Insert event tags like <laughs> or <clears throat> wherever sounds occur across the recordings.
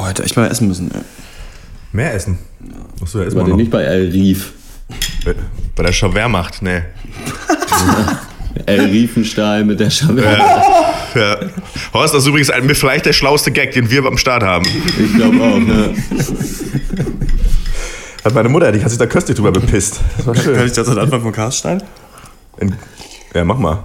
Oh, hätte echt mal essen müssen. ey. Mehr essen. Du ja War erstmal der noch. nicht bei El Rief? Bei der Schauwehrmacht, nee. El Riefenstahl mit der Schabelle. Ja. Horst, das ist übrigens ein, vielleicht der schlauste Gag, den wir am Start haben. Ich glaube auch, ne? Hat meine Mutter, die hat sich da köstlich drüber bepisst. Das war Kann schön. ich das an Anfang von Karstein? In, ja, mach mal.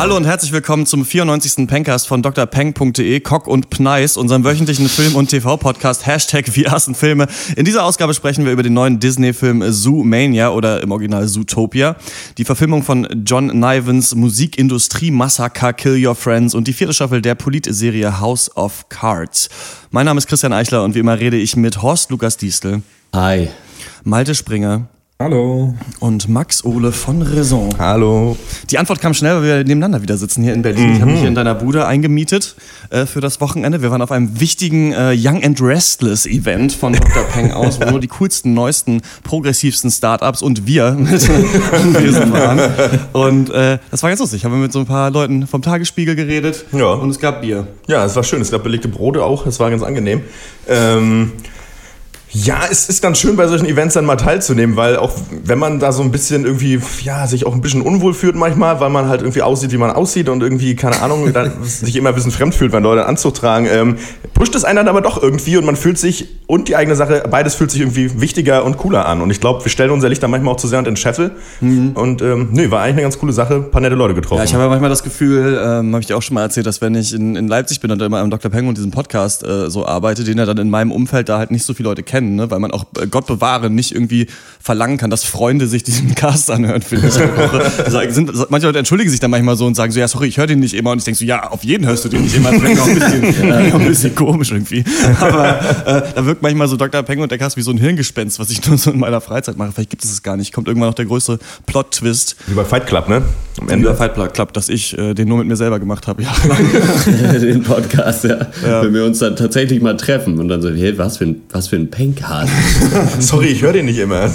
Hallo und herzlich willkommen zum 94. Pencast von drpeng.de, Cock und Pneis, unserem wöchentlichen Film- und TV-Podcast Hashtag Wir hassen Filme. In dieser Ausgabe sprechen wir über den neuen Disney-Film Zoomania oder im Original Zootopia, die Verfilmung von John Nivens Musikindustrie-Massaker Kill Your Friends und die vierte Staffel der Politserie House of Cards. Mein Name ist Christian Eichler und wie immer rede ich mit Horst Lukas Diestel, Hi. Malte Springer Hallo. und Max Ole von Raison. Hallo. Die Antwort kam schnell, weil wir nebeneinander wieder sitzen hier in Berlin. Ich habe mich hier in deiner Bude eingemietet äh, für das Wochenende. Wir waren auf einem wichtigen äh, Young and Restless Event von Dr. Peng aus, wo nur die coolsten, neuesten, progressivsten Startups und wir <laughs> mit anwesend waren. Und äh, das war ganz lustig. Haben wir mit so ein paar Leuten vom Tagesspiegel geredet Ja. und es gab Bier. Ja, es war schön. Es gab belegte Brote auch. Es war ganz angenehm. Ähm, ja, es ist ganz schön, bei solchen Events dann mal teilzunehmen, weil auch wenn man da so ein bisschen irgendwie, ja, sich auch ein bisschen unwohl fühlt manchmal, weil man halt irgendwie aussieht, wie man aussieht und irgendwie, keine Ahnung, <laughs> sich immer ein bisschen fremd fühlt, wenn Leute einen Anzug tragen, ähm, pusht es einen dann aber doch irgendwie und man fühlt sich und die eigene Sache, beides fühlt sich irgendwie wichtiger und cooler an. Und ich glaube, wir stellen unser Licht dann manchmal auch zu sehr unter den Scheffel. Und ähm, nee, war eigentlich eine ganz coole Sache, ein paar nette Leute getroffen. Ja, ich habe ja manchmal das Gefühl, ähm, habe ich dir auch schon mal erzählt, dass wenn ich in, in Leipzig bin und immer am Dr. Peng und diesem Podcast äh, so arbeite, den ja dann in meinem Umfeld da halt nicht so viele Leute kennen, ne? weil man auch, äh, Gott bewahre, nicht irgendwie verlangen kann, dass Freunde sich diesen <laughs> Cast anhören, finde ich. <laughs> sind, manche Leute entschuldigen sich dann manchmal so und sagen so, ja, sorry, ich höre den nicht immer. Und ich denke so, ja, auf jeden hörst du den nicht immer. Das wäre auch ein bisschen, äh, ein bisschen komisch irgendwie. <laughs> Aber äh, da wirkt manchmal so Dr. Peng und der Cast wie so ein Hirngespenst, was ich <laughs> nur so in meiner Freizeit mache. Vielleicht gibt es es gar nicht. Kommt irgendwann noch der größte Plot-Twist. Wie bei Fight Club, ne? Am Über Ende. Fight Club, dass ich äh, den nur mit mir selber gemacht habe. Ja. <laughs> Den Podcast, ja. Wenn wir uns dann tatsächlich mal treffen und dann so, hey, was für ein, was für ein Pencast. Sorry, ich höre den nicht immer.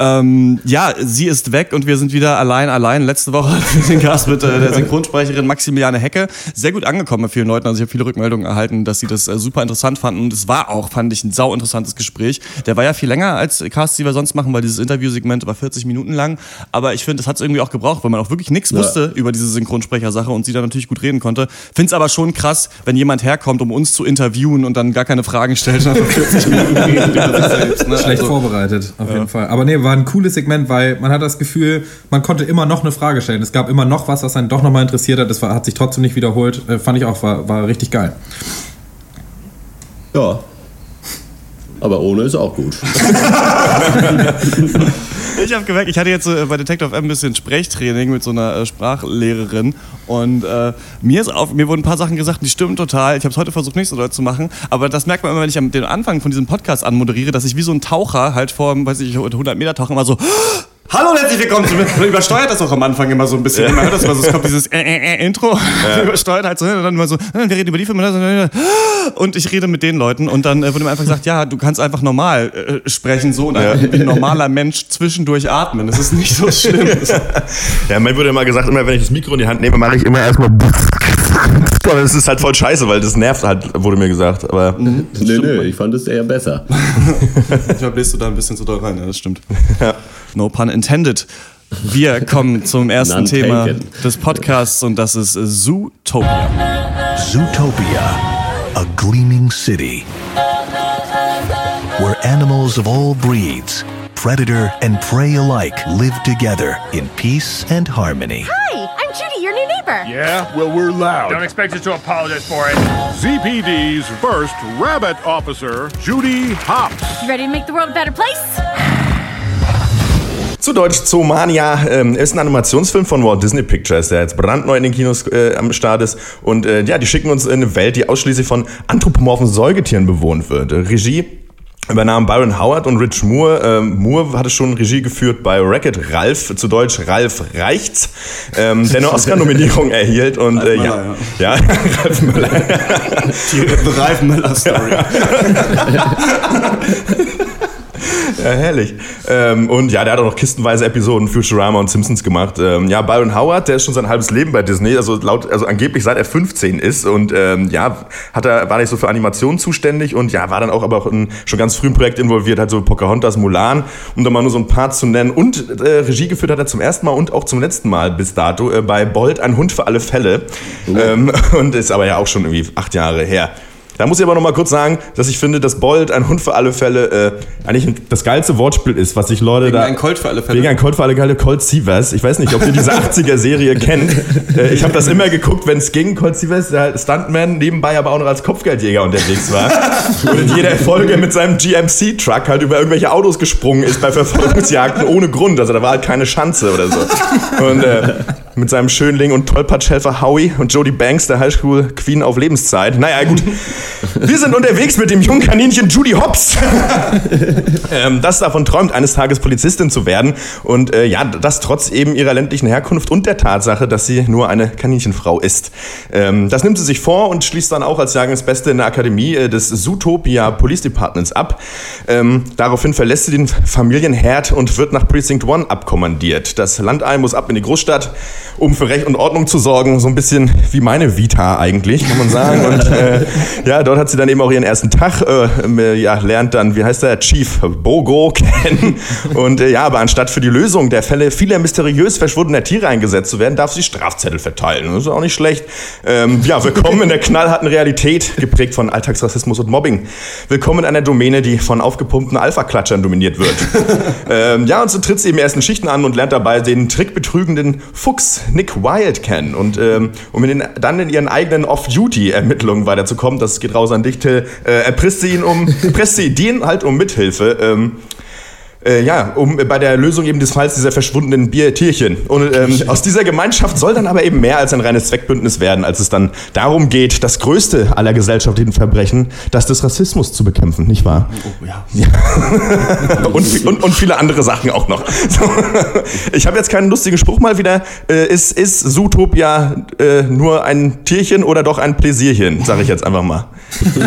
Ähm, ja, sie ist weg und wir sind wieder allein, allein. Letzte Woche <laughs> hatten wir den Gast mit äh, der Synchronsprecherin Maximiliane Hecke. Sehr gut angekommen bei vielen Leuten. Also ich habe viele Rückmeldungen erhalten, dass sie das äh, super interessant fanden. Und es war auch, fand ich, ein sau interessantes Gespräch. Der war ja viel länger als Casts, die wir sonst machen, weil dieses Interviewsegment war 40 Minuten lang. Aber ich finde, es hat es irgendwie auch gebraucht, weil man auch wirklich nichts wusste über diese Synchronsprechersache und sie da natürlich gut reden konnte. Finde es aber schon krass, wenn jemand herkommt, um uns zu interviewen und dann gar keine Fragen stellt und einfach 40 Minuten sich selbst. Ne? Schlecht Also- vorbereitet, auf jeden Fall. Aber nee, war ein cooles Segment, weil man hat das Gefühl, man konnte immer noch eine Frage stellen. Es gab immer noch was, was einen doch nochmal interessiert hat. Das war, hat sich trotzdem nicht wiederholt. Äh, fand ich auch, war, war richtig geil. Ja. Aber ohne ist auch gut. <laughs> Ich habe gemerkt, ich hatte jetzt äh, bei Detective M ein bisschen Sprechtraining mit so einer äh, Sprachlehrerin und äh, mir ist auf, mir wurden ein paar Sachen gesagt, die stimmen total. Ich habe es heute versucht, nicht so doll zu machen, aber das merkt man immer, wenn ich am den Anfang von diesem Podcast anmoderiere, dass ich wie so ein Taucher halt vor, weiß ich, 100 Meter tauchen immer so Hallo und herzlich willkommen zu Man übersteuert das auch am Anfang immer so ein bisschen. Man hört das mal so, es kommt dieses äh, äh, äh, Intro, <laughs> übersteuert halt so hin und dann immer so, äh, wir reden über die Filme das, äh, und ich rede mit den Leuten und dann äh, wurde mir einfach gesagt, ja, du kannst einfach normal äh, sprechen so und wie ein normaler Mensch zwischendurch atmen. Das ist nicht so schlimm. <laughs> Ja, mir wurde immer gesagt, immer wenn ich das Mikro in die Hand nehme, mache ich immer erstmal. <laughs> <laughs> Das ist halt voll scheiße, weil das nervt halt, wurde mir gesagt. Aber Nö, nö, ich fand es eher besser. <laughs> Manchmal bläst du da ein bisschen zu doll rein, ja, das stimmt. No pun intended. Wir kommen zum ersten Thema des Podcasts und das ist Zootopia. Zootopia, a gleaming city where animals of all breeds, predator and prey alike, live together in peace and harmony. Hi, Neighbor. Yeah, well, we're loud. Don't expect us to apologize for it. ZPD's first rabbit officer, Judy Hopps. You ready to make the world a better place? <sighs> Zu Deutsch Zoomania ähm, ist ein Animationsfilm von Walt Disney Pictures, der jetzt brandneu in den Kinos äh, am Start ist. Und äh, ja, die schicken uns in eine Welt, die ausschließlich von anthropomorphen Säugetieren bewohnt wird. Regie übernahmen Byron Howard und Rich Moore. Ähm, Moore hatte schon Regie geführt bei Wreck-It Ralph, zu Deutsch Ralph Reichts, ähm, der eine Oscar-Nominierung <laughs> erhielt. Und äh, ja, Möller, ja, <laughs> Ralph Müller. Die Ralf Müller Story. <laughs> <laughs> Ja, herrlich. Ähm, und ja, der hat auch noch kistenweise Episoden für Futurama und Simpsons gemacht. Ähm, ja, Byron Howard, der ist schon sein halbes Leben bei Disney, also laut, also angeblich seit er 15 ist und ähm, ja, hat er, war nicht so für Animationen zuständig und ja, war dann auch aber auch in schon ganz frühen Projekt involviert, hat so Pocahontas, Mulan, um da mal nur so ein paar zu nennen. Und äh, Regie geführt hat er zum ersten Mal und auch zum letzten Mal bis dato äh, bei Bold, ein Hund für alle Fälle. Ähm, <laughs> und ist aber ja auch schon irgendwie acht Jahre her. Da muss ich aber noch mal kurz sagen, dass ich finde, dass Bold, ein Hund für alle Fälle, äh, eigentlich das geilste Wortspiel ist, was sich Leute Wegen da... ein Colt für alle Fälle. Wegen ein Colt für alle Fälle, Colt Sievers. Ich weiß nicht, ob ihr diese 80er-Serie kennt. Äh, ich habe das immer geguckt, wenn es gegen Colt Sievers, der Stuntman, nebenbei aber auch noch als Kopfgeldjäger unterwegs war. Und in jeder Folge mit seinem GMC-Truck halt über irgendwelche Autos gesprungen ist bei Verfolgungsjagden ohne Grund. Also da war halt keine Chance oder so. Und äh, mit seinem Schönling und Tollpatschhelfer Howie und Jodie Banks, der Highschool Queen auf Lebenszeit. Naja, gut. Wir sind unterwegs mit dem jungen Kaninchen Judy Hobbs, <laughs> ähm, das davon träumt, eines Tages Polizistin zu werden. Und äh, ja, das trotz eben ihrer ländlichen Herkunft und der Tatsache, dass sie nur eine Kaninchenfrau ist. Ähm, das nimmt sie sich vor und schließt dann auch als Jahrgangsbeste in der Akademie äh, des Zootopia Police Departments ab. Ähm, daraufhin verlässt sie den Familienherd und wird nach Precinct One abkommandiert. Das Landei muss ab in die Großstadt, um für Recht und Ordnung zu sorgen. So ein bisschen wie meine Vita eigentlich, kann man sagen. Und äh, <laughs> ja, dort hat sie dann eben auch ihren ersten Tag, äh, ja, lernt dann, wie heißt der, Chief Bogo <laughs> kennen. Und äh, ja, aber anstatt für die Lösung der Fälle vieler mysteriös verschwundener Tiere eingesetzt zu werden, darf sie Strafzettel verteilen. Das ist auch nicht schlecht. Ähm, ja, willkommen in der knallharten Realität, geprägt von Alltagsrassismus und Mobbing. Willkommen in einer Domäne, die von aufgepumpten Alpha-Klatschern dominiert wird. <laughs> ähm, ja, und so tritt sie eben ersten Schichten an und lernt dabei den trickbetrügenden Fuchs Nick Wilde kennen. Und ähm, um in den, dann in ihren eigenen Off-Duty-Ermittlungen weiterzukommen, das geht raus an dich, Till, äh, erpresst sie ihn um, erpresst sie den halt um Mithilfe. Ähm, äh, ja, um bei der Lösung eben des Falls dieser verschwundenen Biertierchen. Und ähm, <laughs> aus dieser Gemeinschaft soll dann aber eben mehr als ein reines Zweckbündnis werden, als es dann darum geht, das größte aller gesellschaftlichen Verbrechen, das des Rassismus zu bekämpfen, nicht wahr? Oh ja. <laughs> und, und, und viele andere Sachen auch noch. So. <laughs> Ich habe jetzt keinen lustigen Spruch mal wieder. Äh, ist, ist Zootopia äh, nur ein Tierchen oder doch ein Pläsierchen, sage ich jetzt einfach mal.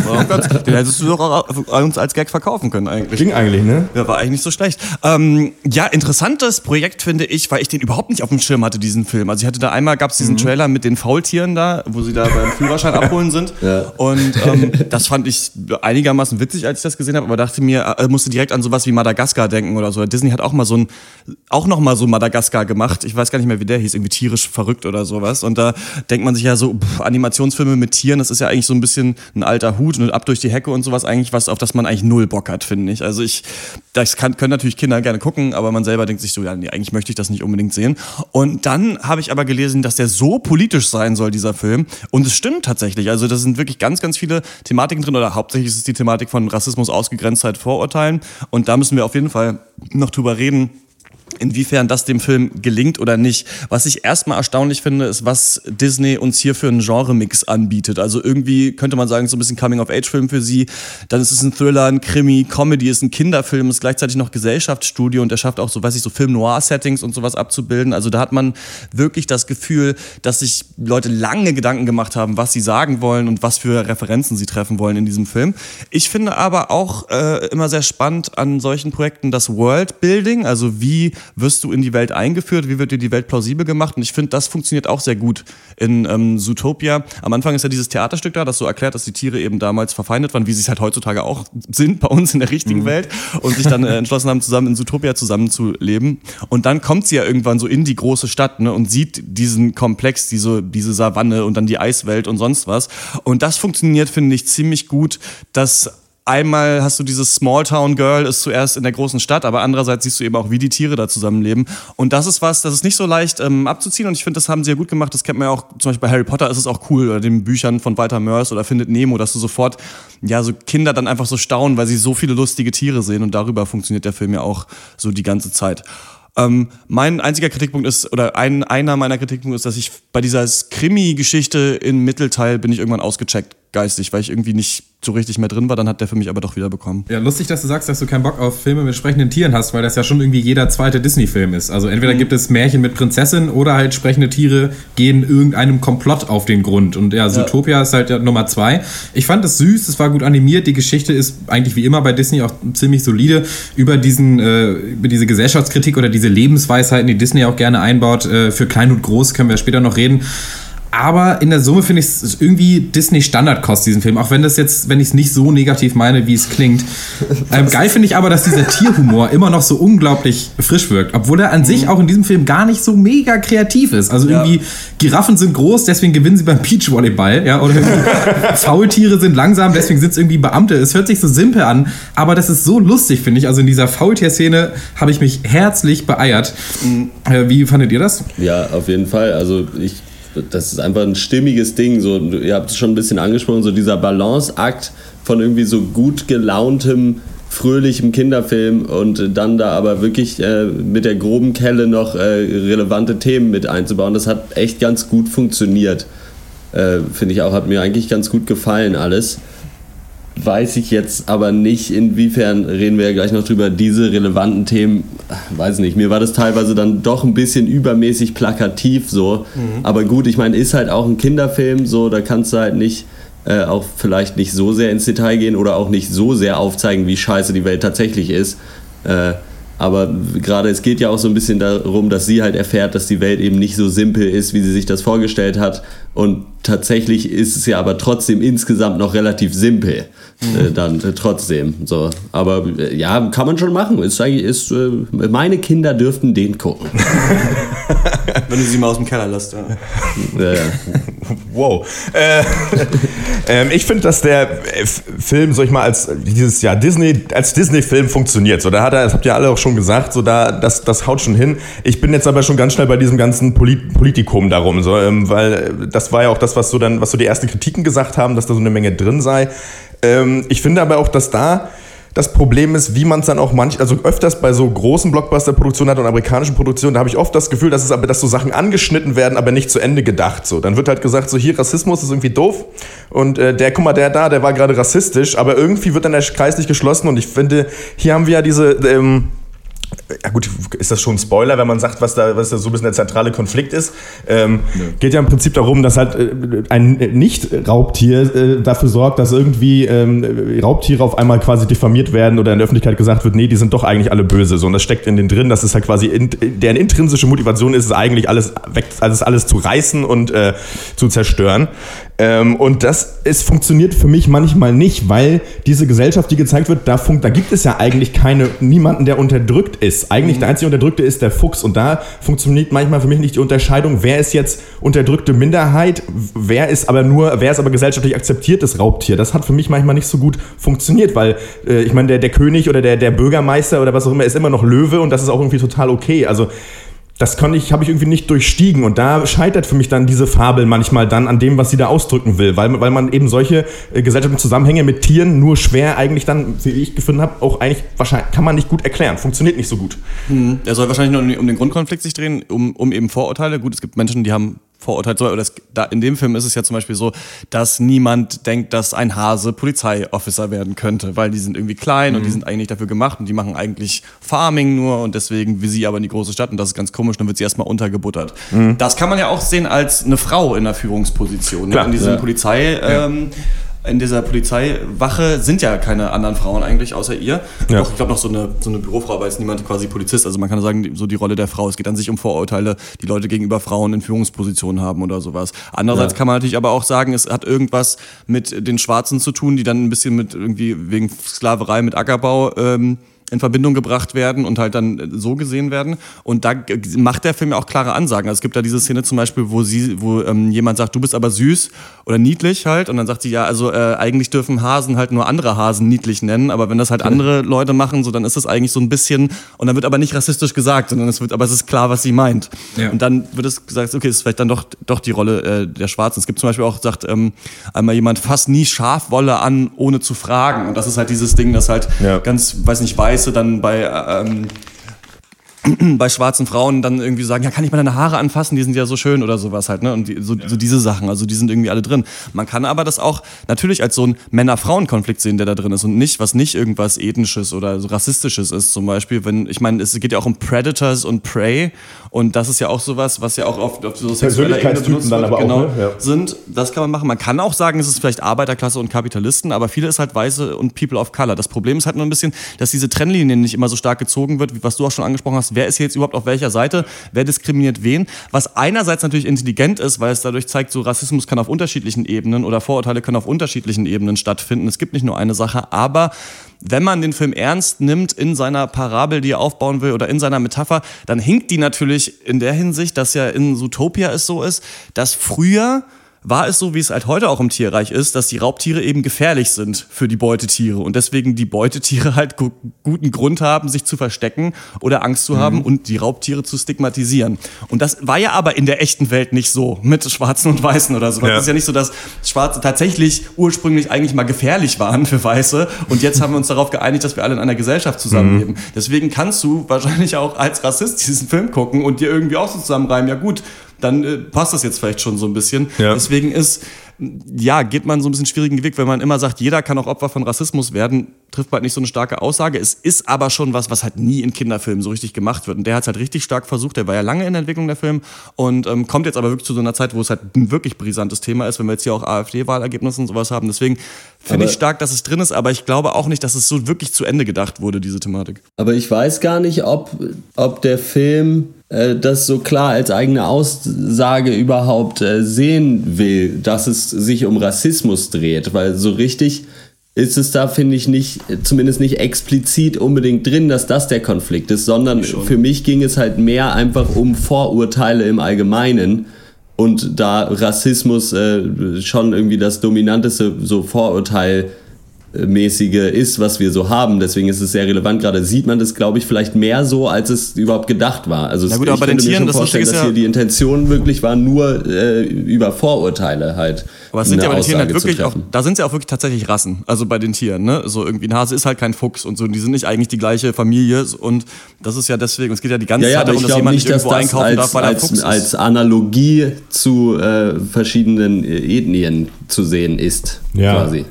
Oh den hättest du doch auch uns als Gag verkaufen können eigentlich. Ging eigentlich, ne? Ja, war eigentlich nicht so schlecht. Ähm, ja, interessantes Projekt finde ich, weil ich den überhaupt nicht auf dem Schirm hatte, diesen Film. Also ich hatte da einmal, gab es diesen Trailer mit den Faultieren da, wo sie da beim Führerschein <laughs> abholen sind. Und ähm, das fand ich einigermaßen witzig, als ich das gesehen habe, aber dachte mir, äh, musste direkt an sowas wie Madagaskar denken oder so. Disney hat auch mal so ein, auch noch mal so Madagaskar gemacht. Ich weiß gar nicht mehr, wie der hieß, irgendwie tierisch verrückt oder sowas. Und da denkt man sich ja so, pff, Animationsfilme mit Tieren, das ist ja eigentlich so ein bisschen ein alter Hut und ab durch die Hecke und sowas eigentlich was, auf das man eigentlich null Bock hat, finde ich. Also ich, das kann, können natürlich Kinder gerne gucken, aber man selber denkt sich so, ja, nee, eigentlich möchte ich das nicht unbedingt sehen. Und dann habe ich aber gelesen, dass der so politisch sein soll, dieser Film. Und es stimmt tatsächlich. Also da sind wirklich ganz, ganz viele Thematiken drin oder hauptsächlich ist es die Thematik von Rassismus, Ausgegrenztheit, Vorurteilen. Und da müssen wir auf jeden Fall noch drüber reden, inwiefern das dem Film gelingt oder nicht. Was ich erstmal erstaunlich finde, ist, was Disney uns hier für einen Genre-Mix anbietet. Also irgendwie könnte man sagen, so ein bisschen Coming-of-Age-Film für sie. Dann ist es ein Thriller, ein Krimi, Comedy, ist ein Kinderfilm, ist gleichzeitig noch Gesellschaftsstudio und er schafft auch so, weiß ich, so Film-Noir-Settings und sowas abzubilden. Also da hat man wirklich das Gefühl, dass sich Leute lange Gedanken gemacht haben, was sie sagen wollen und was für Referenzen sie treffen wollen in diesem Film. Ich finde aber auch äh, immer sehr spannend an solchen Projekten das Worldbuilding, also wie wirst du in die Welt eingeführt, wie wird dir die Welt plausibel gemacht und ich finde, das funktioniert auch sehr gut in ähm, Zootopia. Am Anfang ist ja dieses Theaterstück da, das so erklärt, dass die Tiere eben damals verfeindet waren, wie sie es halt heutzutage auch <laughs> sind bei uns in der richtigen Welt und sich dann äh, entschlossen haben, zusammen in Zootopia zusammenzuleben. Und dann kommt sie ja irgendwann so in die große Stadt ne, und sieht diesen Komplex, diese, diese Savanne und dann die Eiswelt und sonst was. Und das funktioniert, finde ich, ziemlich gut, dass Einmal hast du dieses Smalltown Girl ist zuerst in der großen Stadt, aber andererseits siehst du eben auch, wie die Tiere da zusammenleben. Und das ist was, das ist nicht so leicht ähm, abzuziehen und ich finde, das haben sie ja gut gemacht. Das kennt man ja auch, zum Beispiel bei Harry Potter ist es auch cool oder den Büchern von Walter Mörs oder Findet Nemo, dass du sofort, ja, so Kinder dann einfach so staunen, weil sie so viele lustige Tiere sehen und darüber funktioniert der Film ja auch so die ganze Zeit. Ähm, mein einziger Kritikpunkt ist, oder ein, einer meiner Kritikpunkte ist, dass ich bei dieser Krimi-Geschichte im Mittelteil bin ich irgendwann ausgecheckt geistig, weil ich irgendwie nicht so richtig mehr drin war. Dann hat der für mich aber doch wieder bekommen. Ja, lustig, dass du sagst, dass du keinen Bock auf Filme mit sprechenden Tieren hast, weil das ja schon irgendwie jeder zweite Disney-Film ist. Also entweder gibt es Märchen mit Prinzessin oder halt sprechende Tiere gehen irgendeinem Komplott auf den Grund. Und ja, Zootopia ist halt ja Nummer zwei. Ich fand es süß, es war gut animiert. Die Geschichte ist eigentlich wie immer bei Disney auch ziemlich solide über diesen, äh, über diese Gesellschaftskritik oder diese Lebensweisheiten, die Disney auch gerne einbaut. Äh, für klein und groß können wir später noch reden. Aber in der Summe finde ich es irgendwie Disney Standardkost, diesen Film. Auch wenn das jetzt, wenn ich es nicht so negativ meine, wie es klingt. Ähm, geil finde ich aber, dass dieser Tierhumor immer noch so unglaublich frisch wirkt. Obwohl er an sich auch in diesem Film gar nicht so mega kreativ ist. Also irgendwie Giraffen sind groß, deswegen gewinnen sie beim Beachvolleyball. Ja, oder <laughs> Faultiere sind langsam, deswegen sind es irgendwie Beamte. Es hört sich so simpel an, aber das ist so lustig, finde ich. Also in dieser Faultier-Szene habe ich mich herzlich beeiert. Äh, wie fandet ihr das? Ja, auf jeden Fall. Also ich, das ist einfach ein stimmiges Ding. So, ihr habt es schon ein bisschen angesprochen, so dieser Balanceakt von irgendwie so gut gelauntem, fröhlichem Kinderfilm und dann da aber wirklich äh, mit der groben Kelle noch äh, relevante Themen mit einzubauen. Das hat echt ganz gut funktioniert. Äh, Finde ich auch, hat mir eigentlich ganz gut gefallen alles. Weiß ich jetzt aber nicht, inwiefern reden wir ja gleich noch drüber, diese relevanten Themen, weiß nicht, mir war das teilweise dann doch ein bisschen übermäßig plakativ so. Aber gut, ich meine, ist halt auch ein Kinderfilm, so, da kannst du halt nicht äh, auch vielleicht nicht so sehr ins Detail gehen oder auch nicht so sehr aufzeigen, wie scheiße die Welt tatsächlich ist. Äh, aber gerade es geht ja auch so ein bisschen darum, dass sie halt erfährt, dass die Welt eben nicht so simpel ist, wie sie sich das vorgestellt hat. Und tatsächlich ist es ja aber trotzdem insgesamt noch relativ simpel. Äh, dann äh, trotzdem. So. Aber äh, ja, kann man schon machen. Ist eigentlich, ist, äh, meine Kinder dürften den gucken. <laughs> Wenn du sie mal aus dem Keller lässt. Ja. Ja, ja. <laughs> Wow. Äh, ähm, ich finde, dass der äh, Film, sag ich mal, als dieses Jahr Disney, als Disney-Film funktioniert. So, da hat er, das habt ihr alle auch schon gesagt, so da, das, das haut schon hin. Ich bin jetzt aber schon ganz schnell bei diesem ganzen Polit Politikum darum, so, ähm, weil äh, das war ja auch das, was so dann, was so die ersten Kritiken gesagt haben, dass da so eine Menge drin sei. Ähm, ich finde aber auch, dass da das Problem ist, wie man es dann auch manch, also öfters bei so großen Blockbuster-Produktionen hat und amerikanischen Produktionen, da habe ich oft das Gefühl, dass es aber, dass so Sachen angeschnitten werden, aber nicht zu Ende gedacht. So, dann wird halt gesagt, so hier Rassismus ist irgendwie doof und äh, der, guck mal, der da, der war gerade rassistisch, aber irgendwie wird dann der Kreis nicht geschlossen und ich finde, hier haben wir ja diese ähm, ja gut, ist das schon ein Spoiler, wenn man sagt, was da, was da so ein bisschen der zentrale Konflikt ist? Ähm, Geht ja im Prinzip darum, dass halt äh, ein Nicht-Raubtier äh, dafür sorgt, dass irgendwie ähm, Raubtiere auf einmal quasi diffamiert werden oder in der Öffentlichkeit gesagt wird, nee, die sind doch eigentlich alle böse. So, und das steckt in den drin, dass es halt quasi, in, deren intrinsische Motivation ist es eigentlich alles weg, also alles zu reißen und äh, zu zerstören. Ähm, und das ist, funktioniert für mich manchmal nicht, weil diese Gesellschaft, die gezeigt wird, da, funkt, da gibt es ja eigentlich keine, niemanden, der unterdrückt ist. Eigentlich der einzige Unterdrückte ist der Fuchs. Und da funktioniert manchmal für mich nicht die Unterscheidung, wer ist jetzt unterdrückte Minderheit, wer ist aber nur, wer ist aber gesellschaftlich akzeptiertes Raubtier. Das hat für mich manchmal nicht so gut funktioniert, weil äh, ich meine, der, der König oder der, der Bürgermeister oder was auch immer ist immer noch Löwe und das ist auch irgendwie total okay. Also das kann ich, habe ich irgendwie nicht durchstiegen. Und da scheitert für mich dann diese Fabel manchmal dann an dem, was sie da ausdrücken will. Weil, weil man eben solche äh, gesellschaftlichen Zusammenhänge mit Tieren nur schwer eigentlich dann, wie ich gefunden habe, auch eigentlich wahrscheinlich, kann man nicht gut erklären. Funktioniert nicht so gut. Er soll wahrscheinlich nur um den- um den Grundkonflikt sich drehen, um, um eben Vorurteile. Gut, es gibt Menschen, die haben Vorurteile. Oder da, in dem Film ist es ja zum Beispiel so, dass niemand denkt, dass ein Hase Polizeiofficer werden könnte, weil die sind irgendwie klein und die sind eigentlich dafür gemacht und die machen eigentlich Farming nur und deswegen will sie aber in die große Stadt und das ist ganz komisch, dann wird sie erstmal untergebuttert. Das kann man ja auch sehen als eine Frau in einer Führungsposition. Ne? Klar, in diesem ja. Polizei. Ähm, in dieser Polizeiwache sind ja keine anderen Frauen eigentlich außer ihr. Ja. Doch, ich glaube noch so eine, so eine Bürofrau, aber ist niemand quasi Polizist. Also man kann sagen, so die Rolle der Frau. Es geht an sich um Vorurteile, die Leute gegenüber Frauen in Führungspositionen haben oder sowas. Andererseits kann man natürlich aber auch sagen, es hat irgendwas mit den Schwarzen zu tun, die dann ein bisschen mit irgendwie wegen Sklaverei, mit Ackerbau ähm, in Verbindung gebracht werden und halt dann so gesehen werden. Und da macht der Film ja auch klare Ansagen. Also es gibt da diese Szene zum Beispiel, wo sie, wo ähm, jemand sagt, du bist aber süß oder niedlich halt. Und dann sagt sie, ja, also äh, eigentlich dürfen Hasen halt nur andere Hasen niedlich nennen, aber wenn das halt andere Leute machen, so dann ist das eigentlich so ein bisschen, und dann wird aber nicht rassistisch gesagt, sondern es wird, aber es ist klar, was sie meint. Ja. Und dann wird es gesagt, okay, es ist vielleicht dann doch, doch die Rolle äh, der Schwarzen. Es gibt zum Beispiel auch, sagt ähm, einmal jemand, fass nie Schafwolle an, ohne zu fragen. Und das ist halt dieses Ding, das halt Ja. ganz, weiß nicht, Weiße dann bei, ähm, <clears throat> bei schwarzen Frauen dann irgendwie sagen, ja, kann ich mal deine Haare anfassen, die sind ja so schön oder sowas halt, ne? Und die, so, so diese Sachen, also die sind irgendwie alle drin. Man kann aber das auch natürlich als so ein Männer-Frauen-Konflikt sehen, der da drin ist und nicht, was nicht irgendwas Ethnisches oder so Rassistisches ist. Zum Beispiel, wenn, ich meine, es geht ja auch um Predators und Prey und das ist ja auch sowas, was ja auch auf, auf so sexueller Ebene benutzt dann aber auch, genau, ne? Ja. sind. Das kann man machen. Man kann auch sagen, es ist vielleicht Arbeiterklasse und Kapitalisten, aber viele ist halt Weiße und People of Color. Das Problem ist halt nur ein bisschen, dass diese Trennlinie nicht immer so stark gezogen wird, wie was du auch schon angesprochen hast. Wer ist hier jetzt überhaupt auf welcher Seite? Wer diskriminiert wen? Was einerseits natürlich intelligent ist, weil es dadurch zeigt, so Rassismus kann auf unterschiedlichen Ebenen oder Vorurteile können auf unterschiedlichen Ebenen stattfinden. Es gibt nicht nur eine Sache, aber wenn man den Film ernst nimmt in seiner Parabel, die er aufbauen will, oder in seiner Metapher, dann hinkt die natürlich in der Hinsicht, dass ja in Zootopia es so ist, dass früher war es so, wie es halt heute auch im Tierreich ist, dass die Raubtiere eben gefährlich sind für die Beutetiere und deswegen die Beutetiere halt gu guten Grund haben, sich zu verstecken oder Angst zu haben und die Raubtiere zu stigmatisieren. Und das war ja aber in der echten Welt nicht so mit Schwarzen und Weißen oder so. Ja. Es ist ja nicht so, dass Schwarze tatsächlich ursprünglich eigentlich mal gefährlich waren für Weiße und jetzt haben wir uns darauf geeinigt, dass wir alle in einer Gesellschaft zusammenleben. Deswegen kannst du wahrscheinlich auch als Rassist diesen Film gucken und dir irgendwie auch so zusammenreimen, ja gut, dann äh, passt das jetzt vielleicht schon so ein bisschen. Ja. Deswegen ist, ja, geht man so ein bisschen schwierigen Weg, wenn man immer sagt, jeder kann auch Opfer von Rassismus werden, trifft man halt nicht so eine starke Aussage. Es ist aber schon was, was halt nie in Kinderfilmen so richtig gemacht wird. Und der hat es halt richtig stark versucht. Der war ja lange in der Entwicklung der Film und ähm, kommt jetzt aber wirklich zu so einer Zeit, wo es halt ein wirklich brisantes Thema ist, wenn wir jetzt hier auch AfD-Wahlergebnisse und sowas haben. Deswegen finde ich stark, dass es drin ist, aber ich glaube auch nicht, dass es so wirklich zu Ende gedacht wurde, diese Thematik. Aber ich weiß gar nicht, ob, ob der Film das so klar als eigene Aussage überhaupt äh, sehen will, dass es sich um Rassismus dreht, weil so richtig ist es da, finde ich, nicht, zumindest nicht explizit unbedingt drin, dass das der Konflikt ist, sondern für mich ging es halt mehr einfach um Vorurteile im Allgemeinen und da Rassismus äh, schon irgendwie das dominanteste so Vorurteil mäßige ist, was wir so haben. Deswegen ist es sehr relevant. Gerade sieht man das, glaube ich, vielleicht mehr so, als es überhaupt gedacht war. Also Na gut, ich aber bei den könnte mir Tieren, schon das vorstellen, dass ist hier ja- die Intention wirklich war, nur äh, über Vorurteile halt. Aber es sind ja bei den Tieren halt Aussage zu wirklich auch, da sind es ja auch wirklich tatsächlich Rassen. Also bei den Tieren, ne? So irgendwie ein Hase ist halt kein Fuchs und so. Die sind nicht eigentlich die gleiche Familie und das ist ja deswegen, es geht ja die ganze Ja, ja, Zeit darum, ich dass jemand nicht, dass irgendwo das einkaufen darf, als, weil er ein Fuchs als, ist. als Analogie zu äh, verschiedenen Ethnien zu sehen ist, Ja. quasi.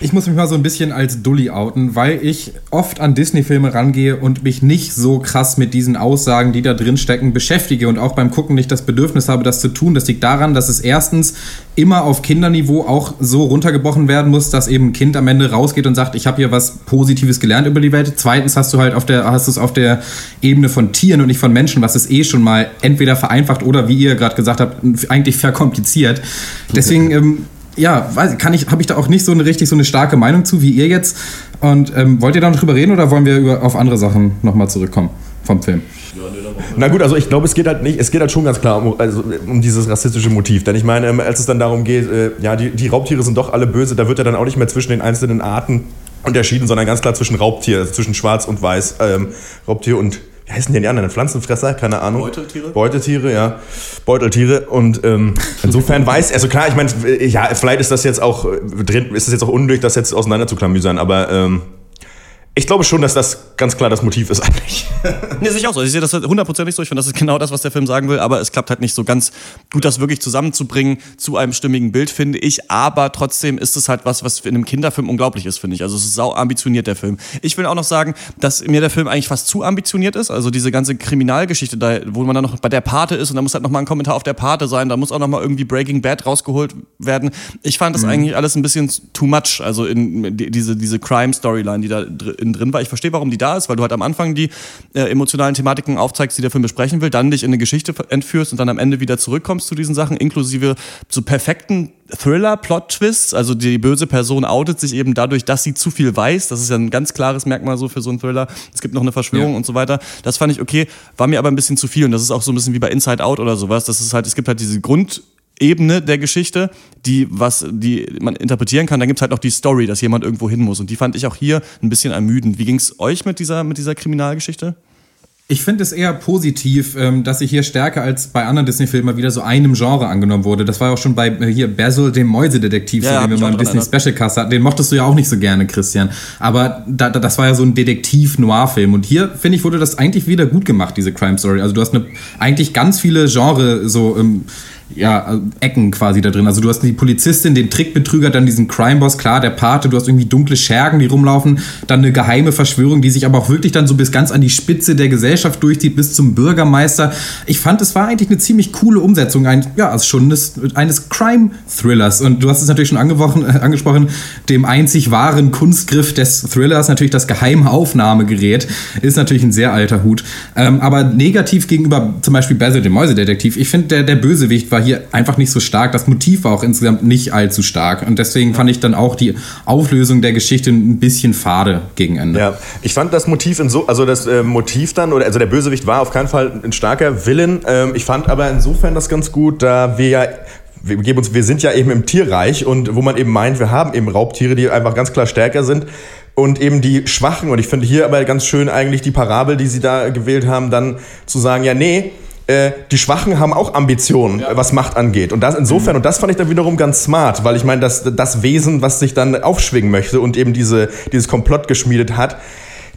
Ich muss mich mal so ein bisschen als Dulli outen, weil ich oft an Disney-Filme rangehe und mich nicht so krass mit diesen Aussagen, die da drin stecken, beschäftige und auch beim Gucken nicht das Bedürfnis habe, das zu tun. Das liegt daran, dass es erstens immer auf Kinderniveau auch so runtergebrochen werden muss, dass eben ein Kind am Ende rausgeht und sagt, ich habe hier was Positives gelernt über die Welt. Zweitens hast du halt auf der, hast du es auf der Ebene von Tieren und nicht von Menschen, was es eh schon mal entweder vereinfacht oder wie ihr gerade gesagt habt, eigentlich verkompliziert. Deswegen ähm, ja, weiß, kann ich, habe ich da auch nicht so eine richtig so eine starke Meinung zu wie ihr jetzt. Und ähm, wollt ihr da noch drüber reden oder wollen wir über, auf andere Sachen nochmal zurückkommen vom Film? Na gut, also ich glaube, es geht halt nicht, es geht halt schon ganz klar um, also, um dieses rassistische Motiv. Denn ich meine, ähm, als es dann darum geht, äh, ja, die, die Raubtiere sind doch alle böse, da wird ja dann auch nicht mehr zwischen den einzelnen Arten unterschieden, sondern ganz klar zwischen Raubtier, also zwischen Schwarz und Weiß, ähm, Raubtier und wie heißen denn die anderen? Pflanzenfresser? Keine Ahnung. Beuteltiere? Beuteltiere, ja. Beuteltiere. Und ähm, insofern weiß, also klar, ich meine, ja, vielleicht ist das jetzt auch äh, drin, ist es jetzt auch unnötig, das jetzt auseinander zu klamüsern, aber ähm, ich glaube schon, dass das ganz klar das Motiv ist eigentlich. <laughs> Nee, sehe ich auch so. Ich sehe das hundertprozentig so. Ich finde, das ist genau das, was der Film sagen will. Aber es klappt halt nicht so ganz gut, das wirklich zusammenzubringen zu einem stimmigen Bild, finde ich. Aber trotzdem ist es halt was, was in einem Kinderfilm unglaublich ist, finde ich. Also es ist sau ambitioniert, der Film. Ich will auch noch sagen, dass mir der Film eigentlich fast zu ambitioniert ist. Also diese ganze Kriminalgeschichte, da, wo man dann noch bei der Pate ist und da muss halt noch mal ein Kommentar auf der Pate sein. Da muss auch noch mal irgendwie Breaking Bad rausgeholt werden. Ich fand das eigentlich alles ein bisschen too much. Also in die- diese, diese Crime-Storyline, die da dr- in drin war. Ich verstehe, warum die da ist, weil du halt am Anfang die äh, emotionalen Thematiken aufzeigst, die der Film besprechen will, dann dich in eine Geschichte entführst und dann am Ende wieder zurückkommst zu diesen Sachen, inklusive so perfekten Thriller-Plot-Twists. Also die böse Person outet sich eben dadurch, dass sie zu viel weiß. Das ist ja ein ganz klares Merkmal so für so einen Thriller. Es gibt noch eine Verschwörung Ja. und so weiter. Das fand ich okay, war mir aber ein bisschen zu viel. Und das ist auch so ein bisschen wie bei Inside Out oder sowas. Das ist halt, es gibt halt diese Grund Ebene der Geschichte, die was die man interpretieren kann. Dann gibt's halt noch die Story, dass jemand irgendwo hin muss. Und die fand ich auch hier ein bisschen ermüdend. Wie ging's euch mit dieser mit dieser Kriminalgeschichte? Ich finde es eher positiv, ähm, dass sich hier stärker als bei anderen Disney-Filmen wieder so einem Genre angenommen wurde. Das war auch schon bei äh, hier Basil, dem Mäusedetektiv, Ja, so, den wir mal im Disney. Special Cast hatten. Den mochtest du ja auch nicht so gerne, Christian. Aber da, da, das war ja so ein Detektiv-Noir-Film. Und hier, finde ich, wurde das eigentlich wieder gut gemacht, diese Crime Story. Also du hast eine, eigentlich ganz viele Genre so ähm, ja, Ecken quasi da drin. Also du hast die Polizistin, den Trickbetrüger, dann diesen Crime-Boss, klar, der Pate, du hast irgendwie dunkle Schergen, die rumlaufen, dann eine geheime Verschwörung, die sich aber auch wirklich dann so bis ganz an die Spitze der Gesellschaft durchzieht, bis zum Bürgermeister. Ich fand, es war eigentlich eine ziemlich coole Umsetzung ein, ja, also schon des, eines Crime-Thrillers. Und du hast es natürlich schon angesprochen, äh, angesprochen, dem einzig wahren Kunstgriff des Thrillers, natürlich das geheime Aufnahmegerät, ist natürlich ein sehr alter Hut. Ähm, aber negativ gegenüber zum Beispiel Basil, dem Mäusedetektiv, ich finde, der, der Bösewicht war hier einfach nicht so stark. Das Motiv war auch insgesamt nicht allzu stark. Und deswegen fand ich dann auch die Auflösung der Geschichte ein bisschen fade gegen Ende. Ja, ich fand das Motiv in so, also das äh, Motiv dann, oder also der Bösewicht war auf keinen Fall ein starker Villain. Ähm, ich fand aber insofern das ganz gut, da wir ja wir, geben uns, wir sind ja eben im Tierreich und wo man eben meint, wir haben eben Raubtiere, die einfach ganz klar stärker sind und eben die Schwachen. Und ich finde hier aber ganz schön eigentlich die Parabel, die sie da gewählt haben, dann zu sagen, ja, nee, äh, die Schwachen haben auch Ambitionen, was Macht angeht. Und das insofern, und das fand ich dann wiederum ganz smart, weil ich meine, das, das Wesen, was sich dann aufschwingen möchte und eben diese, dieses Komplott geschmiedet hat,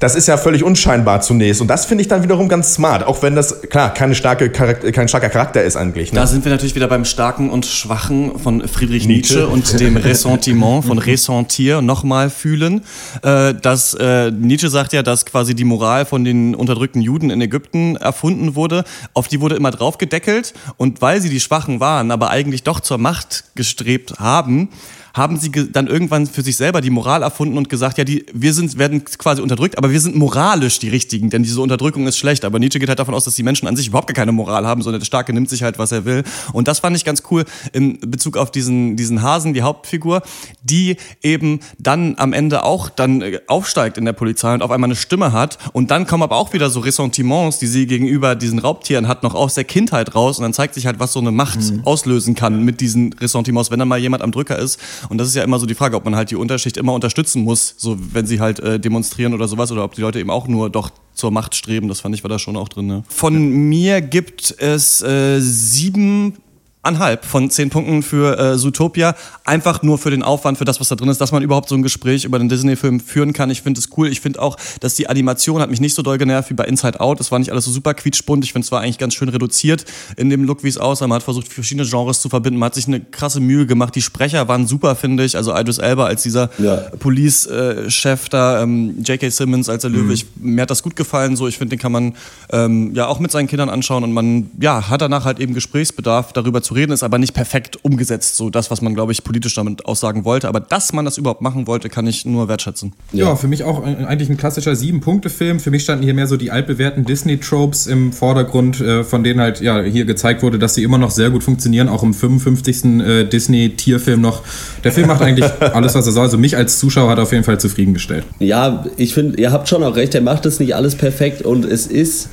das ist ja völlig unscheinbar zunächst. Und das finde ich dann wiederum ganz smart. Auch wenn das, klar, keine starke Charakter, kein starker Charakter ist eigentlich. Ne? Da sind wir natürlich wieder beim Starken und Schwachen von Friedrich Nietzsche, Nietzsche. und dem Ressentiment von <laughs> Ressentir nochmal fühlen. Äh, dass, äh, Nietzsche sagt ja, dass quasi die Moral von den unterdrückten Juden in Ägypten erfunden wurde. Auf die wurde immer drauf gedeckelt. Und weil sie die Schwachen waren, aber eigentlich doch zur Macht gestrebt haben, haben sie dann irgendwann für sich selber die Moral erfunden und gesagt, ja, die, wir sind, werden quasi unterdrückt, aber wir sind moralisch die Richtigen, denn diese Unterdrückung ist schlecht. Aber Nietzsche geht halt davon aus, dass die Menschen an sich überhaupt gar keine Moral haben, sondern der Starke nimmt sich halt, was er will. Und das fand ich ganz cool in Bezug auf diesen, diesen Hasen, die Hauptfigur, die eben dann am Ende auch dann äh, aufsteigt in der Polizei und auf einmal eine Stimme hat. Und dann kommen aber auch wieder so Ressentiments, die sie gegenüber diesen Raubtieren hat, noch aus der Kindheit raus. Und dann zeigt sich halt, was so eine Macht auslösen kann mit diesen Ressentiments, wenn dann mal jemand am Drücker ist. Und das ist ja immer so die Frage, ob man halt die Unterschicht immer unterstützen muss, so wenn sie halt äh, demonstrieren oder sowas, oder ob die Leute eben auch nur doch zur Macht streben. Das fand ich war da schon auch drin. Ne? Von mir gibt es äh, sieben Anhalb von zehn Punkten für äh, Zootopia. Einfach nur für den Aufwand, für das, was da drin ist, dass man überhaupt so ein Gespräch über den Disney-Film führen kann. Ich finde es cool. Ich finde auch, dass die Animation hat mich nicht so doll genervt wie bei Inside Out. Das war nicht alles so super quietschbunt. Ich finde es war eigentlich ganz schön reduziert in dem Look, wie es aussah. Man hat versucht, verschiedene Genres zu verbinden. Man hat sich eine krasse Mühe gemacht. Die Sprecher waren super, finde ich. Also Idris Elba als dieser Ja. Police-Chef da, ähm, J.K. Simmons als der Löwe. Ich, mir hat das gut gefallen. So, ich finde, den kann man ähm, ja auch mit seinen Kindern anschauen und man ja hat danach halt eben Gesprächsbedarf, darüber zu reden, ist aber nicht perfekt umgesetzt. So das, was man glaube ich politisch damit aussagen wollte. Aber dass man das überhaupt machen wollte, kann ich nur wertschätzen. Ja, für mich auch ein- eigentlich ein klassischer Sieben-Punkte-Film. Für mich standen hier mehr so die altbewährten Disney-Tropes im Vordergrund, äh, von denen halt ja hier gezeigt wurde, dass sie immer noch sehr gut funktionieren, auch im 55. Äh, Disney-Tierfilm noch. Der Film macht eigentlich <laughs> alles, was er soll. Also mich als Zuschauer hat er auf jeden Fall zufriedengestellt. Ja, ich finde, ihr habt schon auch recht, er macht es nicht alles perfekt und es ist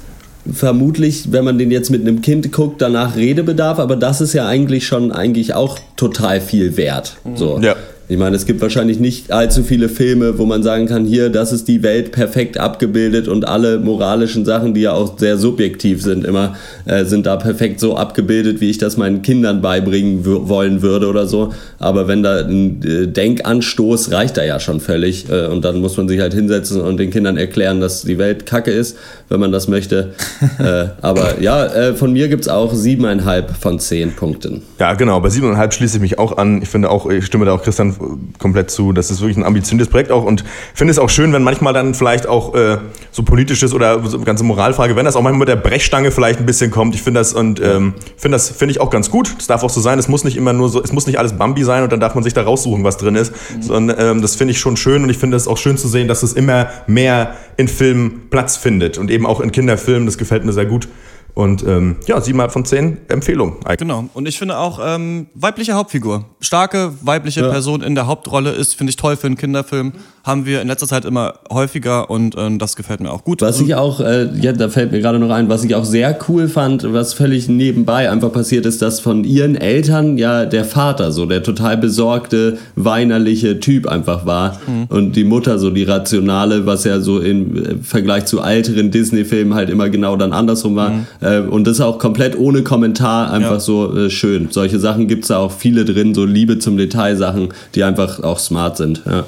vermutlich, wenn man den jetzt mit einem Kind guckt, danach Redebedarf, aber das ist ja eigentlich schon eigentlich auch total viel wert. So. Ja. Ich meine, es gibt wahrscheinlich nicht allzu viele Filme, wo man sagen kann, hier, das ist die Welt perfekt abgebildet und alle moralischen Sachen, die ja auch sehr subjektiv sind, immer äh, sind da perfekt so abgebildet, wie ich das meinen Kindern beibringen wollen würde oder so. Aber wenn da ein äh, Denkanstoß reicht da ja schon völlig äh, und dann muss man sich halt hinsetzen und den Kindern erklären, dass die Welt Kacke ist, wenn man das möchte. äh, <laughs> aber ja, äh, von mir gibt's auch siebeneinhalb von zehn Punkten. Ja, genau. Bei 7,5 schließe ich mich auch an. Ich finde auch, ich stimme da auch Christian komplett zu. Das ist wirklich ein ambitioniertes Projekt auch und finde es auch schön, wenn manchmal dann vielleicht auch äh, so politisches oder so ganze Moralfrage, wenn das auch manchmal mit der Brechstange vielleicht ein bisschen kommt. Ich finde das und ähm, finde das finde ich auch ganz gut. Das darf auch so sein. Es muss nicht immer nur so, es muss nicht alles Bambi sein und dann darf man sich da raussuchen, was drin ist. Sondern ähm, das finde ich schon schön und ich finde es auch schön zu sehen, dass es immer mehr in Filmen Platz findet und eben auch in Kinderfilmen. Das gefällt mir sehr gut. Und ähm, ja, siebeneinhalb von zehn Empfehlung. Genau. Und ich finde auch ähm, weibliche Hauptfigur. Starke weibliche Person in der Hauptrolle ist, finde ich toll für einen Kinderfilm. Haben wir in letzter Zeit immer häufiger und ähm, das gefällt mir auch gut. Was ich auch, äh, ja, da fällt mir gerade noch ein, was ich auch sehr cool fand, was völlig nebenbei einfach passiert ist, dass von ihren Eltern ja der Vater so der total besorgte, weinerliche Typ einfach war und die Mutter so die rationale, was ja so im äh, Vergleich zu älteren Disney-Filmen halt immer genau dann andersrum war. Äh, und das auch komplett ohne Kommentar einfach Ja. so äh, schön. Solche Sachen gibt's da auch viele drin, so Liebe zum Detail Sachen, die einfach auch smart sind. Ja.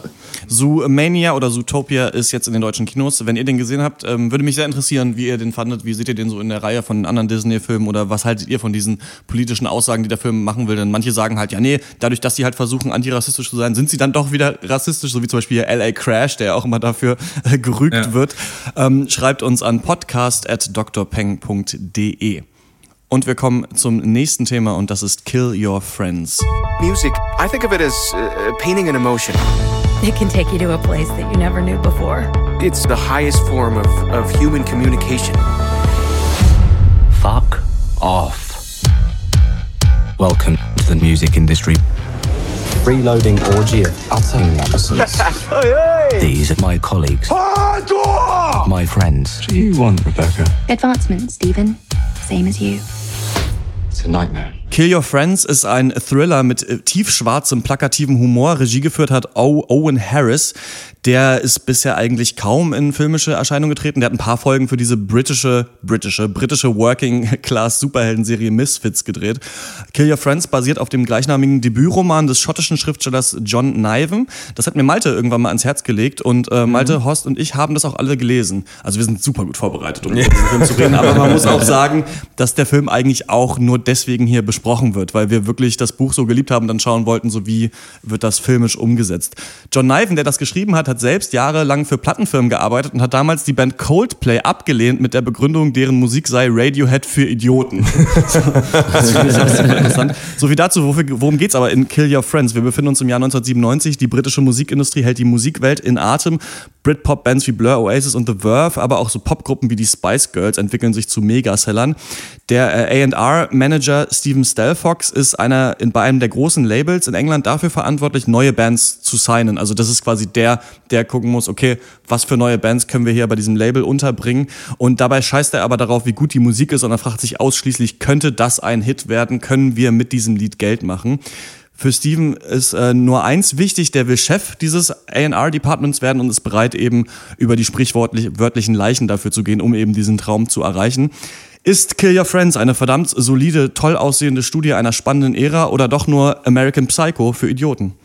Zoomania oder Zootopia ist jetzt in den deutschen Kinos. Wenn ihr den gesehen habt, ähm, würde mich sehr interessieren, wie ihr den fandet. Wie seht ihr den so in der Reihe von den anderen Disney-Filmen oder was haltet ihr von diesen politischen Aussagen, die der Film machen will? Denn manche sagen halt, ja, nee, dadurch, dass sie halt versuchen, antirassistisch zu sein, sind sie dann doch wieder rassistisch, so wie zum Beispiel hier LA Crash, der ja auch immer dafür äh, gerügt Ja. wird. Ähm, schreibt uns an podcast.drpeng.de. Und wir kommen zum nächsten Thema und das ist Kill Your Friends. Music, I think of it as uh, painting an emotion. <laughs> It can take you to a place that you never knew before. It's the highest form of, of human communication. Fuck off. Welcome to the music industry. Reloading orgy of utter nonsense. <laughs> These are my colleagues. My friends. What do you want, Rebecca? Advancement, Stephen. Same as you. It's a nightmare. Kill Your Friends ist ein Thriller mit äh, tiefschwarzem, plakativen Humor. Regie geführt hat Owen Harris. Der ist bisher eigentlich kaum in filmische Erscheinung getreten. Der hat ein paar Folgen für diese britische, britische, britische Working <laughs> Class Superheldenserie Misfits gedreht. Kill Your Friends basiert auf dem gleichnamigen Debütroman des schottischen Schriftstellers John Niven. Das hat mir Malte irgendwann mal ans Herz gelegt und äh, Malte, Horst und ich haben das auch alle gelesen. Also wir sind super gut vorbereitet, um über diesen Film zu reden. Aber man <laughs> muss auch sagen, dass der Film eigentlich auch nur deswegen hier besprochen wird, weil wir wirklich das Buch so geliebt haben und dann schauen wollten, so wie wird das filmisch umgesetzt. John Niven, der das geschrieben hat, hat selbst jahrelang für Plattenfirmen gearbeitet und hat damals die Band Coldplay abgelehnt mit der Begründung, deren Musik sei Radiohead für Idioten. <laughs> das finde ich auch super interessant. So viel dazu, worum geht's aber in Kill Your Friends? Wir befinden uns im Jahr 1997. Die britische Musikindustrie hält die Musikwelt in Atem. Britpop-Bands wie Blur, Oasis und The Verve, aber auch so Popgruppen wie die Spice Girls entwickeln sich zu Megasellern. Der äh, A&R-Manager Steven Stelfox ist einer in, bei einem der großen Labels in England dafür verantwortlich, neue Bands zu signen. Also das ist quasi der, der gucken muss, okay, was für neue Bands können wir hier bei diesem Label unterbringen. Und dabei scheißt er aber darauf, wie gut die Musik ist und er fragt sich ausschließlich, könnte das ein Hit werden? Können wir mit diesem Lied Geld machen? Für Steven ist äh, nur eins wichtig, der will Chef dieses A&R-Departments werden und ist bereit, eben über die sprichwörtlichen Leichen dafür zu gehen, um eben diesen Traum zu erreichen. Ist Kill Your Friends eine verdammt solide, toll aussehende Studie einer spannenden Ära oder doch nur American Psycho für Idioten? <laughs>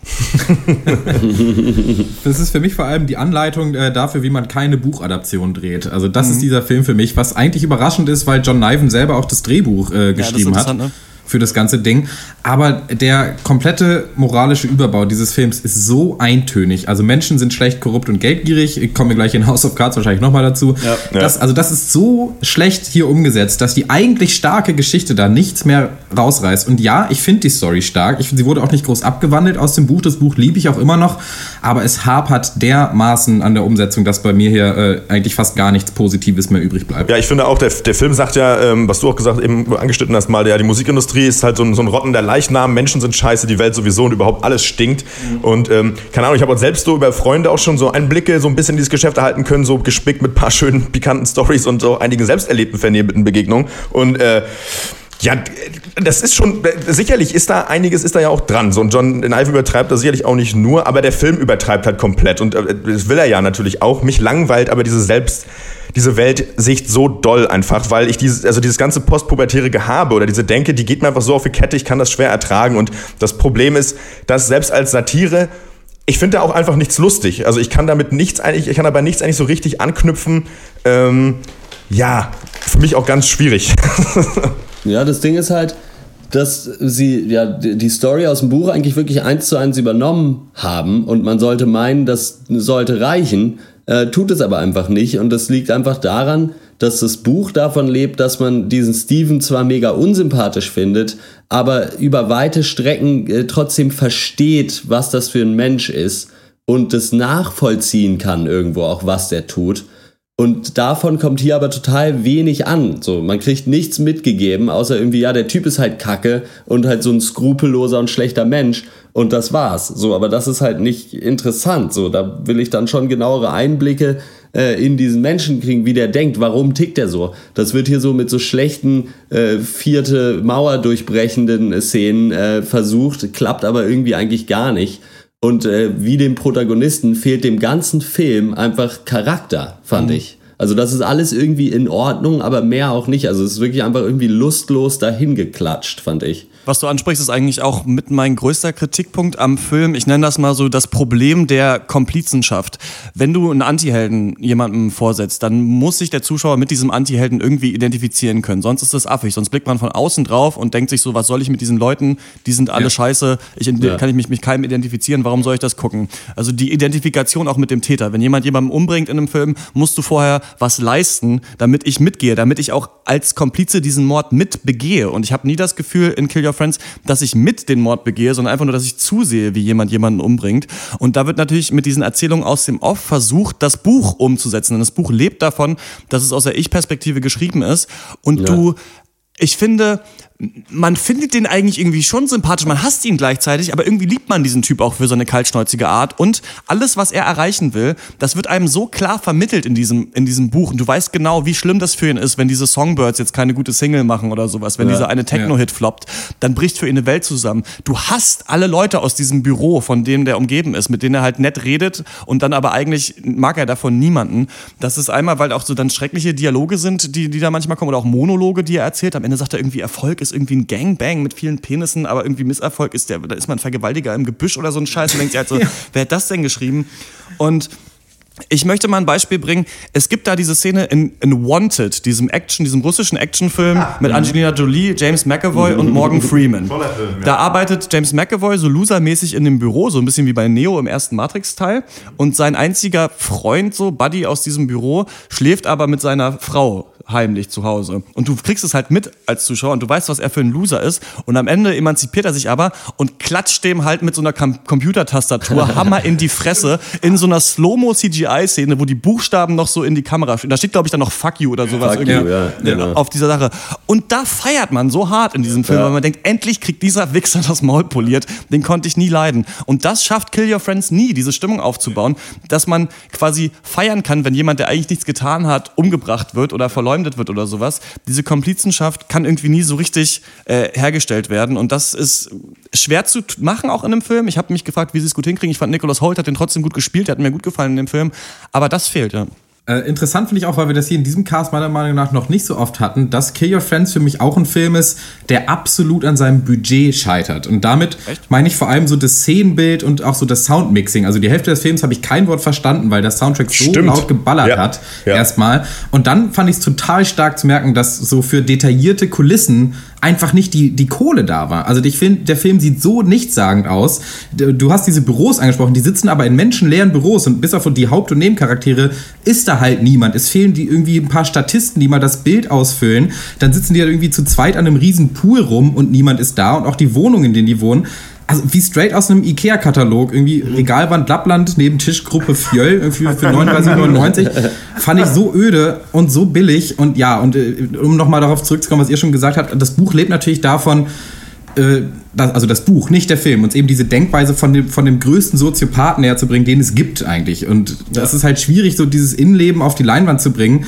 Das ist für mich vor allem die Anleitung äh, dafür, wie man keine Buchadaption dreht. Also das ist dieser Film für mich, was eigentlich überraschend ist, weil John Niven selber auch das Drehbuch äh, geschrieben hat. interessant, ne? Für das ganze Ding. Aber der komplette moralische Überbau dieses Films ist so eintönig. Also Menschen sind schlecht, korrupt und geldgierig. Ich komme gleich in House of Cards wahrscheinlich nochmal dazu. Das, also das ist so schlecht hier umgesetzt, dass die eigentlich starke Geschichte da nichts mehr rausreißt. Und ja, ich finde die Story stark. Ich sie wurde auch nicht groß abgewandelt aus dem Buch. Das Buch liebe ich auch immer noch. Aber es hapert dermaßen an der Umsetzung, dass bei mir hier äh, eigentlich fast gar nichts Positives mehr übrig bleibt. Ja, ich finde auch, der, der Film sagt ja, ähm, was du auch gesagt eben angeschnitten hast, mal, ja, die Musikindustrie ist halt so ein, so ein rottender Leichnam, Menschen sind scheiße, die Welt sowieso und überhaupt alles stinkt. Und ähm, keine Ahnung, ich habe auch selbst so über Freunde auch schon so Einblicke so ein bisschen in dieses Geschäft erhalten können, so gespickt mit ein paar schönen, pikanten Stories und so einigen selbst erlebten vernehmenden Begegnungen. Und äh, ja, das ist schon, sicherlich ist da einiges, ist da ja auch dran. So ein John Ive übertreibt das sicherlich auch nicht nur, aber der Film übertreibt halt komplett. Und äh, das will er ja natürlich auch. Mich langweilt aber diese selbst, diese Weltsicht so doll einfach, weil ich dieses, also dieses ganze postpubertäre Gehabe oder diese Denke, die geht mir einfach so auf die Kette, ich kann das schwer ertragen. Und das Problem ist, dass selbst als Satire, ich finde da auch einfach nichts lustig. Also ich kann damit nichts eigentlich, ich kann dabei nichts eigentlich so richtig anknüpfen. Ähm, ja, für mich auch ganz schwierig. <laughs> Ja, das Ding ist halt, dass sie ja die Story aus dem Buch eigentlich wirklich eins zu eins übernommen haben und man sollte meinen, das sollte reichen, äh, tut es aber einfach nicht und das liegt einfach daran, dass das Buch davon lebt, dass man diesen Steven zwar mega unsympathisch findet, aber über weite Strecken äh, trotzdem versteht, was das für ein Mensch ist und das nachvollziehen kann irgendwo auch, was der tut. Und davon kommt hier aber total wenig an. So, man kriegt nichts mitgegeben, außer irgendwie, ja, der Typ ist halt kacke und halt so ein skrupelloser und schlechter Mensch. Und das war's. So, aber das ist halt nicht interessant. So, da will ich dann schon genauere Einblicke äh, in diesen Menschen kriegen, wie der denkt, warum tickt er so. Das wird hier so mit so schlechten äh, vierte Mauer durchbrechenden Szenen äh, versucht, klappt aber irgendwie eigentlich gar nicht. Und äh, wie dem Protagonisten fehlt dem ganzen Film einfach Charakter, fand Mhm. ich. Also das ist alles irgendwie in Ordnung, aber mehr auch nicht. Also es ist wirklich einfach irgendwie lustlos dahin geklatscht, fand ich. Was du ansprichst, ist eigentlich auch mit mein größter Kritikpunkt am Film. Ich nenne das mal so das Problem der Komplizenschaft. Wenn du einen Antihelden jemandem vorsetzt, dann muss sich der Zuschauer mit diesem Antihelden irgendwie identifizieren können. Sonst ist das affig. Sonst blickt man von außen drauf und denkt sich so, was soll ich mit diesen Leuten? Die sind alle Ja. scheiße. Ich Ja. kann ich mich mit keinem identifizieren. Warum soll ich das gucken? Also die Identifikation auch mit dem Täter. Wenn jemand jemanden umbringt in einem Film, musst du vorher was leisten, damit ich mitgehe, damit ich auch als Komplize diesen Mord mit begehe. Und ich habe nie das Gefühl in Kill Your Friends, dass ich mit den Mord begehe, sondern einfach nur, dass ich zusehe, wie jemand jemanden umbringt. Und da wird natürlich mit diesen Erzählungen aus dem Off versucht, das Buch umzusetzen. Denn das Buch lebt davon, dass es aus der Ich-Perspektive geschrieben ist. Und Ja. du, ich finde, man findet den eigentlich irgendwie schon sympathisch, man hasst ihn gleichzeitig, aber irgendwie liebt man diesen Typ auch für seine kaltschnäuzige Art und alles, was er erreichen will, das wird einem so klar vermittelt in diesem, in diesem Buch und du weißt genau, wie schlimm das für ihn ist, wenn diese Songbirds jetzt keine gute Single machen oder sowas, wenn Ja. dieser eine Techno-Hit floppt, dann bricht für ihn eine Welt zusammen. Du hasst alle Leute aus diesem Büro, von denen der umgeben ist, mit denen er halt nett redet und dann aber eigentlich mag er davon niemanden. Das ist einmal, weil auch so dann schreckliche Dialoge sind, die, die da manchmal kommen oder auch Monologe, die er erzählt. Am Ende sagt er irgendwie, Erfolg ist irgendwie ein Gangbang mit vielen Penissen, aber irgendwie Misserfolg ist der, da ist man Vergewaltiger im Gebüsch oder so ein Scheiß und denkt sich halt so, <laughs> wer hat das denn geschrieben? Und ich möchte mal ein Beispiel bringen. Es gibt da diese Szene in, in Wanted, diesem Action, diesem russischen Actionfilm mit Angelina Jolie, James McAvoy und Morgan <laughs> Freeman. Film, ja. Da arbeitet James McAvoy so losermäßig in dem Büro, so ein bisschen wie bei Neo im ersten Matrix-Teil. Und sein einziger Freund, so Buddy aus diesem Büro, schläft aber mit seiner Frau heimlich zu Hause. Und du kriegst es halt mit als Zuschauer und du weißt, was er für ein Loser ist. Und am Ende emanzipiert er sich aber und klatscht dem halt mit so einer Com Computertastatur <laughs> Hammer in die Fresse in so einer Slow-Mo-CGI-Szene, wo die Buchstaben noch so in die Kamera stehen. Da steht, glaube ich, dann noch Fuck you oder sowas Fuck irgendwie you, ja, genau. auf dieser Sache. Und da feiert man so hart in diesem Film, Ja. weil man denkt, endlich kriegt dieser Wichser das Maul poliert. Den konnte ich nie leiden. Und das schafft Kill Your Friends nie, diese Stimmung aufzubauen, dass man quasi feiern kann, wenn jemand, der eigentlich nichts getan hat, umgebracht wird oder verleumdet wird oder sowas. Diese Komplizenschaft kann irgendwie nie so richtig äh, hergestellt werden. Und das ist schwer zu machen, auch in einem Film. Ich habe mich gefragt, wie sie es gut hinkriegen. Ich fand, Nicholas Holt hat den trotzdem gut gespielt, der hat mir gut gefallen in dem Film. Aber das fehlt, ja. Äh, interessant finde ich auch, weil wir das hier in diesem Cast meiner Meinung nach noch nicht so oft hatten, dass Kill Your Friends für mich auch ein Film ist, der absolut an seinem Budget scheitert. Und damit meine ich vor allem so das Szenenbild und auch so das Soundmixing. Also die Hälfte des Films habe ich kein Wort verstanden, weil der Soundtrack so Stimmt. laut geballert Ja. hat. Ja. Erstmal. Und dann fand ich es total stark zu merken, dass so für detaillierte Kulissen einfach nicht die, die Kohle da war. Also ich finde, der Film sieht so nichtssagend aus. Du hast diese Büros angesprochen, die sitzen aber in menschenleeren Büros und bis auf die Haupt- und Nebencharaktere ist da halt niemand. Es fehlen die irgendwie ein paar Statisten, die mal das Bild ausfüllen. Dann sitzen die halt irgendwie zu zweit an einem riesen Pool rum und niemand ist da und auch die Wohnungen, in denen die wohnen. Also wie straight aus einem Ikea-Katalog, irgendwie Regalwand Lappland neben Tischgruppe Fjöll, irgendwie für <laughs> 39,99. Fand ich so öde und so billig. Und ja, und äh, um nochmal darauf zurückzukommen, was ihr schon gesagt habt, das Buch lebt natürlich davon, äh, das, also das Buch, nicht der Film, uns eben diese Denkweise von dem, von dem größten Soziopathen näher zu bringen, den es gibt eigentlich. Und das ist halt schwierig, so dieses Innenleben auf die Leinwand zu bringen.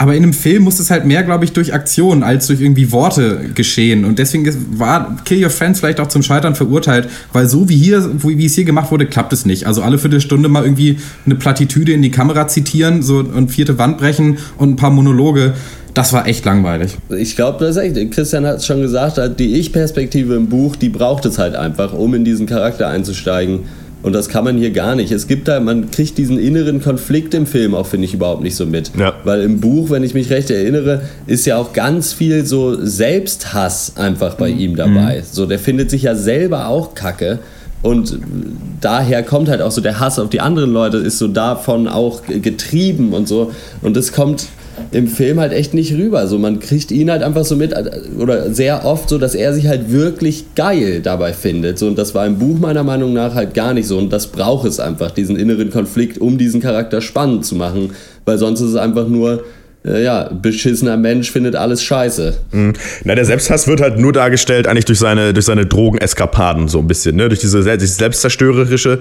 Aber in einem Film muss es halt mehr, glaube ich, durch Aktion als durch irgendwie Worte geschehen. Und deswegen war Kill Your Friends vielleicht auch zum Scheitern verurteilt, weil so wie hier, wie es hier gemacht wurde, klappt es nicht. Also alle Viertelstunde mal irgendwie eine Plattitüde in die Kamera zitieren so und vierte Wand brechen und ein paar Monologe. Das war echt langweilig. Ich glaube, das ist echt, Christian hat es schon gesagt, die Ich-Perspektive im Buch, die braucht es halt einfach, um in diesen Charakter einzusteigen. Und das kann man hier gar nicht. Es gibt da, man kriegt diesen inneren Konflikt im Film auch, finde ich, überhaupt nicht so mit. Ja. Weil im Buch, wenn ich mich recht erinnere, ist ja auch ganz viel so Selbsthass einfach bei ihm dabei. So, der findet sich ja selber auch kacke. Und daher kommt halt auch so der Hass auf die anderen Leute, ist so davon auch getrieben und so. Und es kommt im Film halt echt nicht rüber. So, man kriegt ihn halt einfach so mit, oder sehr oft so, dass er sich halt wirklich geil dabei findet. So, und das war im Buch meiner Meinung nach halt gar nicht so. Und das braucht es einfach, diesen inneren Konflikt, um diesen Charakter spannend zu machen. Weil sonst ist es einfach nur, äh, ja, beschissener Mensch findet alles scheiße. Mhm. Na, der Selbsthass wird halt nur dargestellt eigentlich durch seine, durch seine Drogeneskapaden so ein bisschen, ne? Durch diese dieses selbstzerstörerische.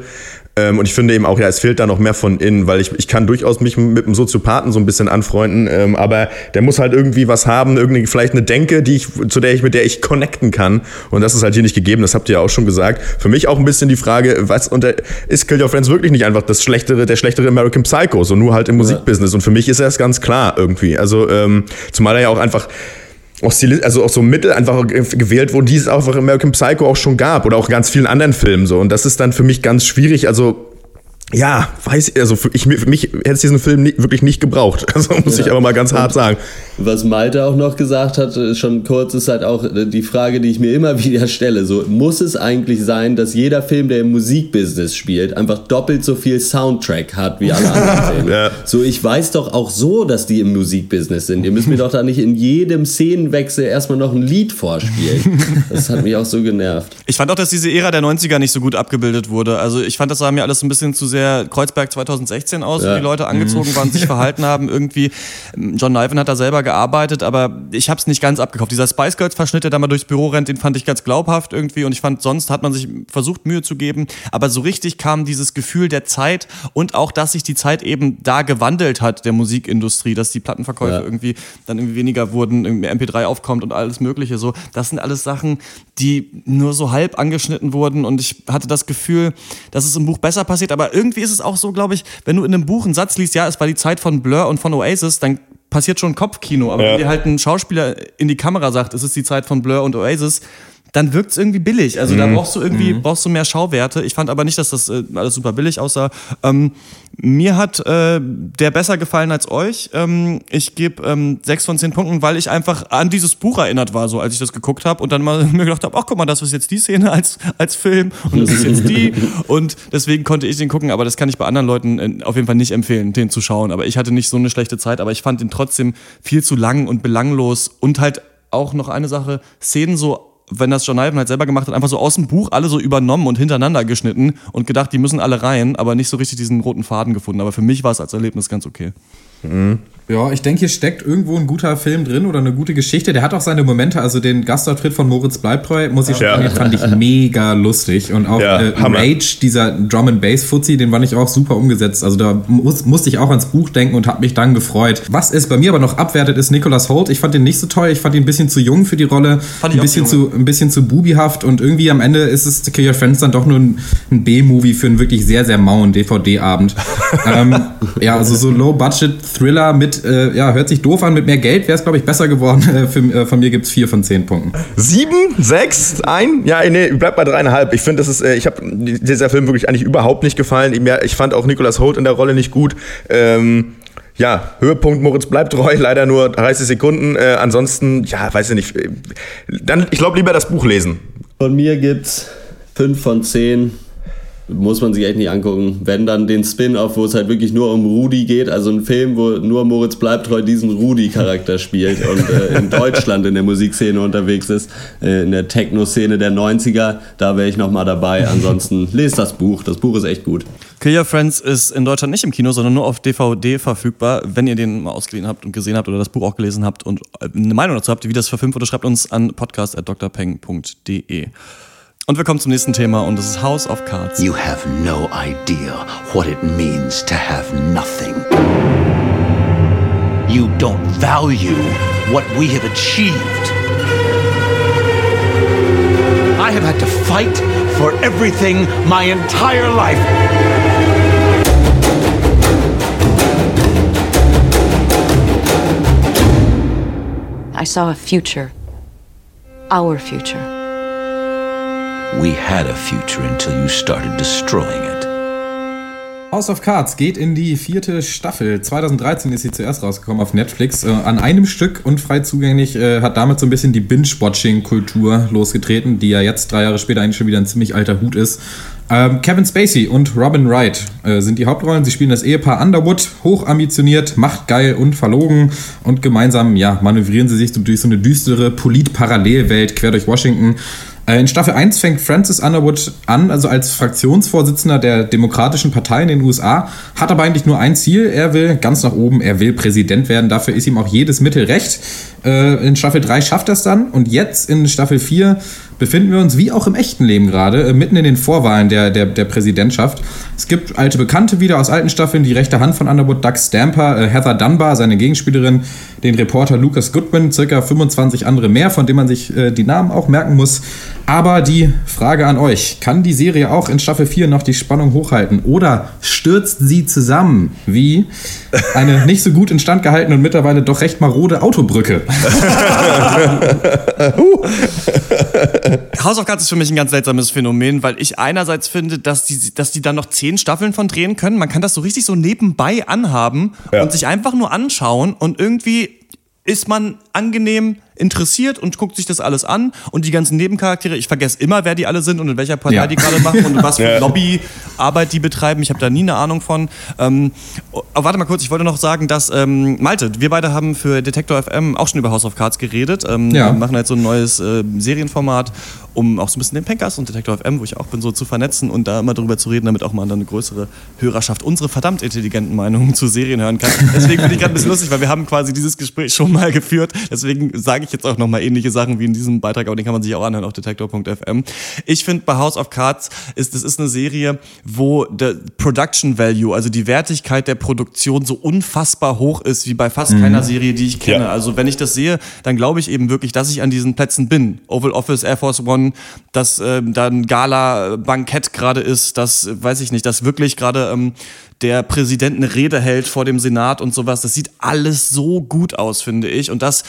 Ähm, und ich finde eben auch, ja, es fehlt da noch mehr von innen, weil ich, ich kann durchaus mich mit einem Soziopathen so ein bisschen anfreunden, ähm, aber der muss halt irgendwie was haben, irgendwie vielleicht eine Denke, die ich, zu der ich, mit der ich connecten kann. Und das ist halt hier nicht gegeben, das habt ihr ja auch schon gesagt. Für mich auch ein bisschen die Frage, was unter, ist Kill Your Friends wirklich nicht einfach das schlechtere, der schlechtere American Psycho, so nur halt im Musikbusiness. Und für mich ist es ganz klar irgendwie. Also, ähm, zumal er ja auch einfach auch also auch so Mittel einfach gewählt wurden, die es auch in American Psycho auch schon gab oder auch ganz vielen anderen Filmen so. Und das ist dann für mich ganz schwierig. Also ja, weiß ich, also für, ich, für mich hätte es diesen Film nie, wirklich nicht gebraucht. <laughs> Also muss ja. ich aber mal ganz hart sagen. Was Malte auch noch gesagt hat, schon kurz, ist halt auch die Frage, die ich mir immer <laughs> wieder stelle. So, muss es eigentlich sein, dass jeder Film, der im Musikbusiness spielt, einfach doppelt so viel Soundtrack hat wie alle anderen <laughs> Filme? ja. So, ich weiß doch auch so, dass die im Musikbusiness sind. Ihr müsst mir doch da nicht in jedem Szenenwechsel erstmal noch ein Lied vorspielen. Das hat mich auch so genervt. Ich fand auch, dass diese Ära der 90er nicht so gut abgebildet wurde. Also ich fand, das sah mir alles ein bisschen zu sehr sehr Kreuzberg 2016 aus, ja. wie die Leute angezogen mhm. waren, sich verhalten haben. <laughs> Irgendwie, John Niven hat da selber gearbeitet, aber ich habe es nicht ganz abgekauft. Dieser Spice Girls-Verschnitt, der da mal durchs Büro rennt, den fand ich ganz glaubhaft irgendwie und ich fand, sonst hat man sich versucht, Mühe zu geben. Aber so richtig kam dieses Gefühl der Zeit und auch, dass sich die Zeit eben da gewandelt hat, der Musikindustrie, dass die Plattenverkäufe ja. irgendwie dann irgendwie weniger wurden, irgendwie MP3 aufkommt und alles Mögliche so. Das sind alles Sachen, die nur so halb angeschnitten wurden und ich hatte das Gefühl, dass es im Buch besser passiert, aber irgendwie irgendwie ist es auch so, glaube ich, wenn du in einem Buch einen Satz liest, ja, es war die Zeit von Blur und von Oasis, dann passiert schon Kopfkino. Aber ja. wenn dir halt ein Schauspieler in die Kamera sagt, es ist die Zeit von Blur und Oasis, dann wirkt es irgendwie billig. Also mhm. da brauchst du irgendwie mhm. brauchst du mehr Schauwerte. Ich fand aber nicht, dass das äh, alles super billig aussah. Ähm, mir hat äh, der besser gefallen als euch. Ähm, ich gebe ähm, sechs von zehn Punkten, weil ich einfach an dieses Buch erinnert war, so als ich das geguckt habe und dann mal <laughs> mir gedacht habe, ach guck mal, das ist jetzt die Szene als, als Film und das ist jetzt die. <laughs> und deswegen konnte ich den gucken, aber das kann ich bei anderen Leuten äh, auf jeden Fall nicht empfehlen, den zu schauen. Aber ich hatte nicht so eine schlechte Zeit, aber ich fand den trotzdem viel zu lang und belanglos und halt auch noch eine Sache, Szenen so wenn das John Ivan halt selber gemacht hat, einfach so aus dem Buch alle so übernommen und hintereinander geschnitten und gedacht, die müssen alle rein, aber nicht so richtig diesen roten Faden gefunden. Aber für mich war es als Erlebnis ganz okay. Mhm. Ja, ich denke, hier steckt irgendwo ein guter Film drin oder eine gute Geschichte. Der hat auch seine Momente. Also den Gastauftritt von Moritz Bleibtreu, muss ich ja. sagen, fand ich <laughs> mega lustig. Und auch ja, äh, Rage, dieser Drum and Bass Fuzzi, den fand ich auch super umgesetzt. Also da muss, musste ich auch ans Buch denken und habe mich dann gefreut. Was es bei mir aber noch abwertet, ist Nicholas Holt. Ich fand den nicht so toll. Ich fand ihn ein bisschen zu jung für die Rolle. Fand ein bisschen zu, ein bisschen zu bubihaft und irgendwie am Ende ist es Kill Your Friends dann doch nur ein, ein B-Movie für einen wirklich sehr, sehr mauen DVD-Abend. <laughs> ähm, ja, also so Low-Budget-Thriller mit äh, ja, hört sich doof an. Mit mehr Geld wäre es, glaube ich, besser geworden. <laughs> Äh, für, äh, von mir gibt es vier von zehn Punkten. Sieben? Sechs? Ein? Ja, nee, bleib bei dreieinhalb. Ich finde, das ist, äh, ich habe dieser Film wirklich eigentlich überhaupt nicht gefallen. Ich, ich fand auch Nicolas Holt in der Rolle nicht gut. Ähm, ja, Höhepunkt Moritz bleibt treu, leider nur 30 Sekunden. Äh, ansonsten, ja, weiß ich nicht. Dann, ich glaube, lieber das Buch lesen. Von mir gibt's 5 von 10 muss man sich echt nicht angucken. Wenn dann den Spin-off, wo es halt wirklich nur um Rudi geht, also ein Film, wo nur Moritz Bleibtreu diesen Rudi-Charakter spielt und äh, in <laughs> Deutschland in der Musikszene unterwegs ist, äh, in der Techno-Szene der 90er, da wäre ich nochmal dabei. Ansonsten <laughs> lest das Buch, das Buch ist echt gut. Kill Your Friends ist in Deutschland nicht im Kino, sondern nur auf DVD verfügbar. Wenn ihr den mal ausgeliehen habt und gesehen habt oder das Buch auch gelesen habt und eine Meinung dazu habt, wie das verfilmt wurde, schreibt uns an podcast.drpeng.de. Und wir kommen zum nächsten Thema und das ist House of Cards. You have no idea what it means to have nothing. You don't value what we have achieved. I have had to fight for everything my entire life. I saw a future. Our future. We had a future until you started destroying it. House of Cards geht in die vierte Staffel. 2013 ist sie zuerst rausgekommen auf Netflix. Äh, an einem Stück und frei zugänglich äh, hat damit so ein bisschen die Binge-Watching-Kultur losgetreten, die ja jetzt drei Jahre später eigentlich schon wieder ein ziemlich alter Hut ist. Ähm, Kevin Spacey und Robin Wright äh, sind die Hauptrollen. Sie spielen das Ehepaar Underwood, hochambitioniert, machtgeil und verlogen. Und gemeinsam ja, manövrieren sie sich durch so eine düstere Polit-Parallelwelt quer durch Washington. Äh, in Staffel 1 fängt Francis Underwood an, also als Fraktionsvorsitzender der Demokratischen Partei in den USA, hat aber eigentlich nur ein Ziel, er will ganz nach oben, er will Präsident werden, dafür ist ihm auch jedes Mittel recht. Äh, in Staffel 3 schafft er es dann und jetzt in Staffel 4 befinden wir uns wie auch im echten Leben gerade äh, mitten in den Vorwahlen der, der, der Präsidentschaft. Es gibt alte Bekannte wieder aus alten Staffeln, die rechte Hand von Underwood, Doug Stamper, Heather Dunbar, seine Gegenspielerin, den Reporter Lucas Goodman, circa 25 andere mehr, von denen man sich die Namen auch merken muss. Aber die Frage an euch, kann die Serie auch in Staffel 4 noch die Spannung hochhalten oder stürzt sie zusammen wie eine <laughs> nicht so gut instand gehaltene und mittlerweile doch recht marode Autobrücke? <laughs> House of Cards ist für mich ein ganz seltsames Phänomen, weil ich einerseits finde, dass die, dass die da noch zehn Staffeln von drehen können. Man kann das so richtig so nebenbei anhaben Ja. und sich einfach nur anschauen und irgendwie ist man angenehm interessiert und guckt sich das alles an und die ganzen Nebencharaktere, ich vergesse immer, wer die alle sind und in welcher Partei Ja. die gerade machen und was für. Lobbyarbeit die betreiben. Ich habe da nie eine Ahnung von. Ähm, oh, warte mal kurz, ich wollte noch sagen, dass ähm, Malte, wir beide haben für Detektor FM auch schon über House of Cards geredet. Ähm, Ja. Wir machen jetzt so ein neues äh, Serienformat, um auch so ein bisschen den Pencast und Detektor FM, wo ich auch bin, so zu vernetzen und da immer drüber zu reden, damit auch mal dann eine größere Hörerschaft unsere verdammt intelligenten Meinungen zu Serien hören kann. Deswegen finde ich gerade ein bisschen lustig, weil wir haben quasi dieses Gespräch schon mal geführt. Deswegen sage ich jetzt auch noch mal ähnliche Sachen wie in diesem Beitrag, aber den kann man sich auch anhören auf detektor.fm. Ich finde bei House of Cards ist das ist eine Serie, wo der Production Value, also die Wertigkeit der Produktion so unfassbar hoch ist wie bei fast keiner Serie, die ich kenne. Ja. Also wenn ich das sehe, dann glaube ich eben wirklich, dass ich an diesen Plätzen bin. Oval Office, Air Force One, dass ähm, da ein Gala-Bankett gerade ist, dass, äh, weiß ich nicht, dass wirklich gerade ähm, der Präsident eine Rede hält vor dem Senat und sowas. Das sieht alles so gut aus, finde ich. Und das,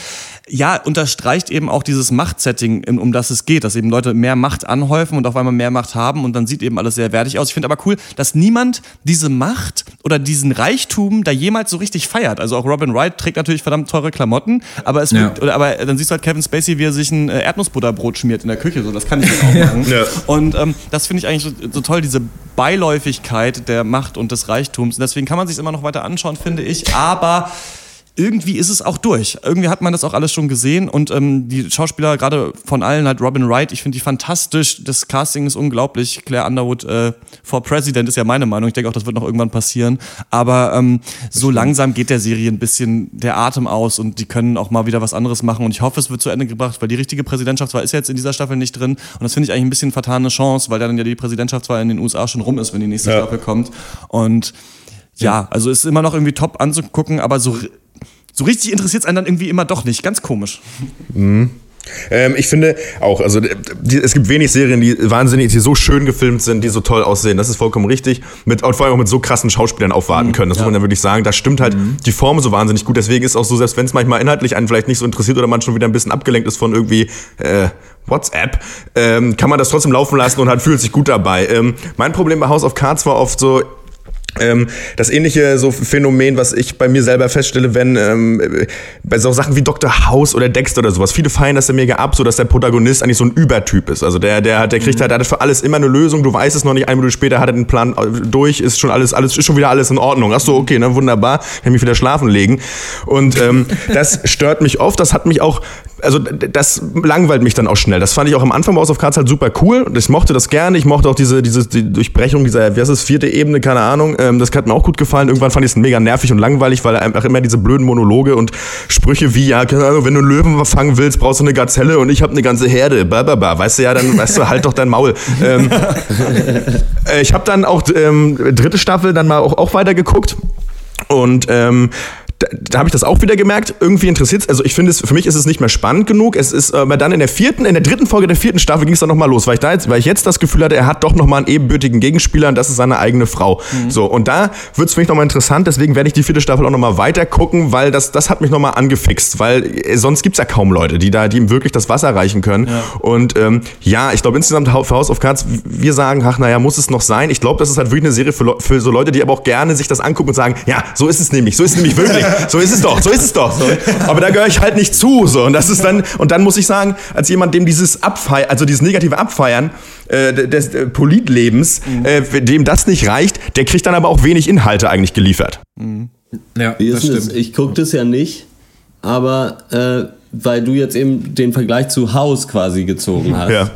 ja, unterstreicht eben auch dieses Machtsetting, in- um das es geht, dass eben Leute mehr Macht anhäufen und auf einmal mehr Macht haben und dann sieht eben alles sehr wertig aus. Ich finde aber cool, dass niemand diese Macht oder diesen Reichtum da jemals so richtig feiert. Also auch Robin Wright trägt natürlich verdammt teure Klamotten, aber es Ja. oder, aber dann siehst du halt Kevin Spacey, wie er sich ein äh, Erdnussbutterbrot schmiert in der Küche. So, das kann ich dann auch <laughs> machen. Ja. Und ähm, das finde ich eigentlich so, so toll, diese Beiläufigkeit der Macht und des Reichtums. Und deswegen kann man sich immer noch weiter anschauen, finde ich. Aber irgendwie ist es auch durch. Irgendwie hat man das auch alles schon gesehen und ähm, die Schauspieler, gerade von allen, halt Robin Wright, ich finde die fantastisch. Das Casting ist unglaublich. Claire Underwood äh, for President ist ja meine Meinung. Ich denke auch, das wird noch irgendwann passieren. Aber ähm, so langsam geht der Serie ein bisschen der Atem aus und die können auch mal wieder was anderes machen. Und ich hoffe, es wird zu Ende gebracht, weil die richtige Präsidentschaftswahl ist jetzt in dieser Staffel nicht drin. Und das finde ich eigentlich ein bisschen vertane Chance, weil dann ja die Präsidentschaftswahl in den USA schon rum ist, wenn die nächste Ja. Staffel kommt. Und ja, also ist immer noch irgendwie top anzugucken, aber so, so richtig interessiert es einen dann irgendwie immer doch nicht. Ganz komisch. Ähm, ich finde auch, also die, es gibt wenig Serien, die wahnsinnig, die so schön gefilmt sind, die so toll aussehen. Das ist vollkommen richtig. Mit, und vor allem auch mit so krassen Schauspielern aufwarten können. Das muss man ja wirklich sagen. Da stimmt halt die Form so wahnsinnig gut. Deswegen ist auch so, selbst wenn es manchmal inhaltlich einen vielleicht nicht so interessiert oder man schon wieder ein bisschen abgelenkt ist von irgendwie äh, WhatsApp, ähm, kann man das trotzdem laufen lassen und halt fühlt sich gut dabei. Ähm, mein Problem bei House of Cards war oft so, ähm, das ähnliche so Phänomen, was ich bei mir selber feststelle, wenn ähm, äh, bei so Sachen wie Dr. House oder Dexter oder sowas, viele feiern das ja mega ab, so dass der Protagonist eigentlich so ein Übertyp ist. Also der, der, der kriegt halt, der hat für alles immer eine Lösung, du weißt es noch nicht, eine Minute später hat er den Plan äh, durch, ist schon alles, alles, ist schon wieder alles in Ordnung. Ach so, okay, ne, wunderbar, kann mich wieder schlafen legen. Und ähm, das stört mich oft, das hat mich auch, also das langweilt mich dann auch schnell. Das fand ich auch am Anfang bei House of Cards halt super cool ich mochte das gerne, ich mochte auch diese, diese die Durchbrechung dieser, wie heißt das, vierte Ebene, keine Ahnung, ähm, das hat mir auch gut gefallen. Irgendwann fand ich es mega nervig und langweilig, weil einfach immer diese blöden Monologe und Sprüche wie, ja, keine Ahnung, wenn du einen Löwen fangen willst, brauchst du eine Gazelle und ich habe eine ganze Herde, bababa, weißt du ja, dann, weißt du, halt doch dein Maul. Ähm, äh, ich habe dann auch ähm, dritte Staffel dann mal auch, auch weiter geguckt und ähm, da, da habe ich das auch wieder gemerkt. Irgendwie interessiert also ich finde es, für mich ist es nicht mehr spannend genug. Es ist, aber dann in der vierten, in der dritten Folge der vierten Staffel ging es dann nochmal los, weil ich da jetzt, weil ich jetzt das Gefühl hatte, er hat doch nochmal einen ebenbürtigen Gegenspieler und das ist seine eigene Frau. Mhm. So, und da wird es für mich nochmal interessant, deswegen werde ich die vierte Staffel auch nochmal weiter gucken, weil das, das hat mich nochmal angefixt, weil äh, sonst gibt es ja kaum Leute, die da, die ihm wirklich das Wasser reichen können. Und ähm, ja, ich glaube insgesamt für House of Cards, wir sagen, ach naja, muss es noch sein. Ich glaube, das ist halt wirklich eine Serie für, für so Leute, die aber auch gerne sich das angucken und sagen, ja, so ist es nämlich, so ist es nämlich wirklich, so ist es doch, so ist es doch. So. Aber da gehöre ich halt nicht zu. So. Und das ist dann, und dann muss ich sagen, als jemand, dem dieses Abfeiern, also dieses negative Abfeiern äh, des äh, Politlebens, äh, dem das nicht reicht, der kriegt dann aber auch wenig Inhalte eigentlich geliefert. Ja, Wie das ist das? stimmt. Ich gucke das ja nicht, aber äh, weil du jetzt eben den Vergleich zu Haus quasi gezogen hast. Ja.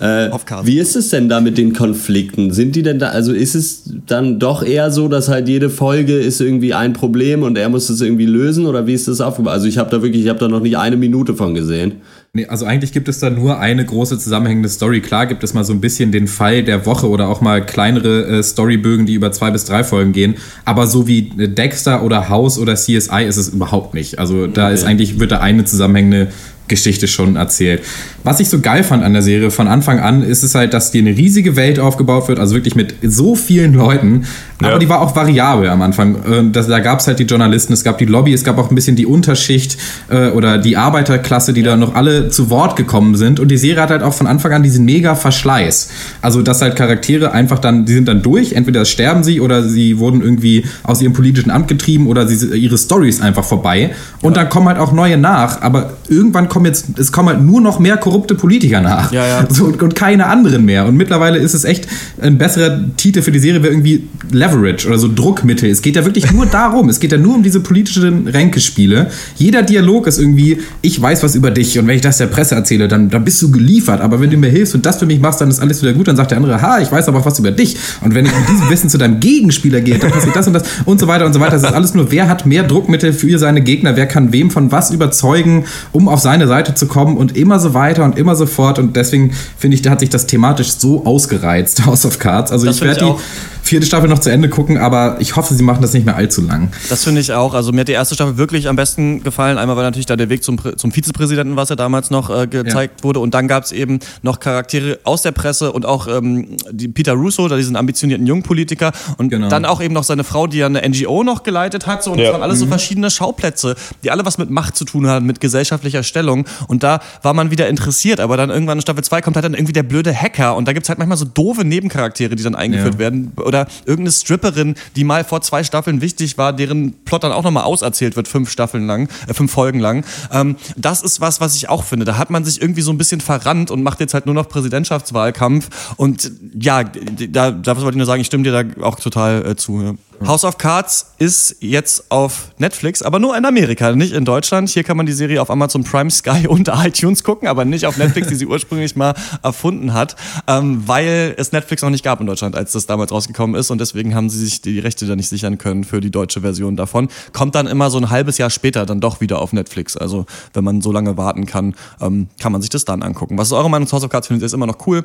Äh, wie ist es denn da mit den Konflikten? Sind die denn da, also ist es dann doch eher so, dass halt jede Folge ist irgendwie ein Problem und er muss es irgendwie lösen oder wie ist das aufgebaut? Also ich habe da wirklich, ich habe da noch nicht eine Minute von gesehen. Nee, also eigentlich gibt es da nur eine große zusammenhängende Story. Klar gibt es mal so ein bisschen den Fall der Woche oder auch mal kleinere äh, Storybögen, die über zwei bis drei Folgen gehen. Aber so wie äh, Dexter oder House oder CSI ist es überhaupt nicht. Also da ist eigentlich, wird da eine zusammenhängende Geschichte schon erzählt. Was ich so geil fand an der Serie von Anfang an, ist es halt, dass dir eine riesige Welt aufgebaut wird, also wirklich mit so vielen Leuten. Aber die war auch variabel am Anfang. Ähm, das, da gab es halt die Journalisten, es gab die Lobby, es gab auch ein bisschen die Unterschicht äh, oder die Arbeiterklasse, die da noch alle zu Wort gekommen sind. Und die Serie hat halt auch von Anfang an diesen mega Verschleiß. Also, dass halt Charaktere einfach dann, die sind dann durch, entweder sterben sie oder sie wurden irgendwie aus ihrem politischen Amt getrieben oder sie, ihre Story ist einfach vorbei. Und dann kommen halt auch neue nach, aber irgendwann kommen jetzt, es kommen halt nur noch mehr korrupte Politiker nach. Ja, ja. So, und, und keine anderen mehr. Und mittlerweile ist es echt ein besserer Titel für die Serie, wäre irgendwie Leverage oder so Druckmittel. Es geht ja wirklich nur <laughs> darum. Es geht ja nur um diese politischen Ränkespiele. Jeder Dialog ist irgendwie, ich weiß was über dich und wenn ich das der Presse erzähle, dann, dann bist du geliefert. Aber wenn du mir hilfst und das für mich machst, dann ist alles wieder gut. Dann sagt der andere, ha, ich weiß aber auch was über dich. Und wenn ich mit diesem Wissen zu deinem Gegenspieler gehe, dann passiert das und das und so weiter und so weiter. Das ist alles nur, wer hat mehr Druckmittel für seine Gegner, wer kann wem von was überzeugen, um auf seine Seite zu kommen und immer so weiter und immer so fort. Und deswegen finde ich, da hat sich das thematisch so ausgereizt, <laughs> House of Cards. Also Das ich werde die auch. Vierte Staffel noch zu Ende gucken, aber ich hoffe, sie machen das nicht mehr allzu lang. Das finde ich auch. Also mir hat die erste Staffel wirklich am besten gefallen. Einmal, weil natürlich da der Weg zum, zum Vizepräsidenten, was ja damals noch äh, gezeigt wurde. Und dann gab es eben noch Charaktere aus der Presse und auch ähm, die Peter Russo, da diesen ambitionierten Jungpolitiker. Und dann auch eben noch seine Frau, die ja eine NGO noch geleitet hat. So. Und Ja. das waren alles so Mhm. verschiedene Schauplätze, die alle was mit Macht zu tun haben, mit gesellschaftlicher Stellung. Und da war man wieder interessiert. Aber dann irgendwann in Staffel 2 kommt halt dann irgendwie der blöde Hacker. Und da gibt es halt manchmal so doofe Nebencharaktere, die dann eingeführt Ja. werden. Oder irgendeine Stripperin, die mal vor zwei Staffeln wichtig war, deren Plot dann auch nochmal auserzählt wird, fünf Staffeln lang, äh, fünf Folgen lang. Ähm, das ist was, was ich auch finde. Da hat man sich irgendwie so ein bisschen verrannt und macht jetzt halt nur noch Präsidentschaftswahlkampf. Und ja, da, da wollte ich nur sagen, ich stimme dir da auch total äh, zu. Ja. House of Cards ist jetzt auf Netflix, aber nur in Amerika, nicht in Deutschland. Hier kann man die Serie auf Amazon Prime, Sky <laughs> und iTunes gucken, aber nicht auf Netflix, die sie ursprünglich mal erfunden hat, ähm, weil es Netflix noch nicht gab in Deutschland, als das damals rausgekommen ist und deswegen haben sie sich die Rechte da nicht sichern können für die deutsche Version davon. Kommt dann immer so ein halbes Jahr später dann doch wieder auf Netflix. Also wenn man so lange warten kann, ähm, kann man sich das dann angucken. Was ist eure Meinung zu House of Cards? Findet ihr es immer noch cool?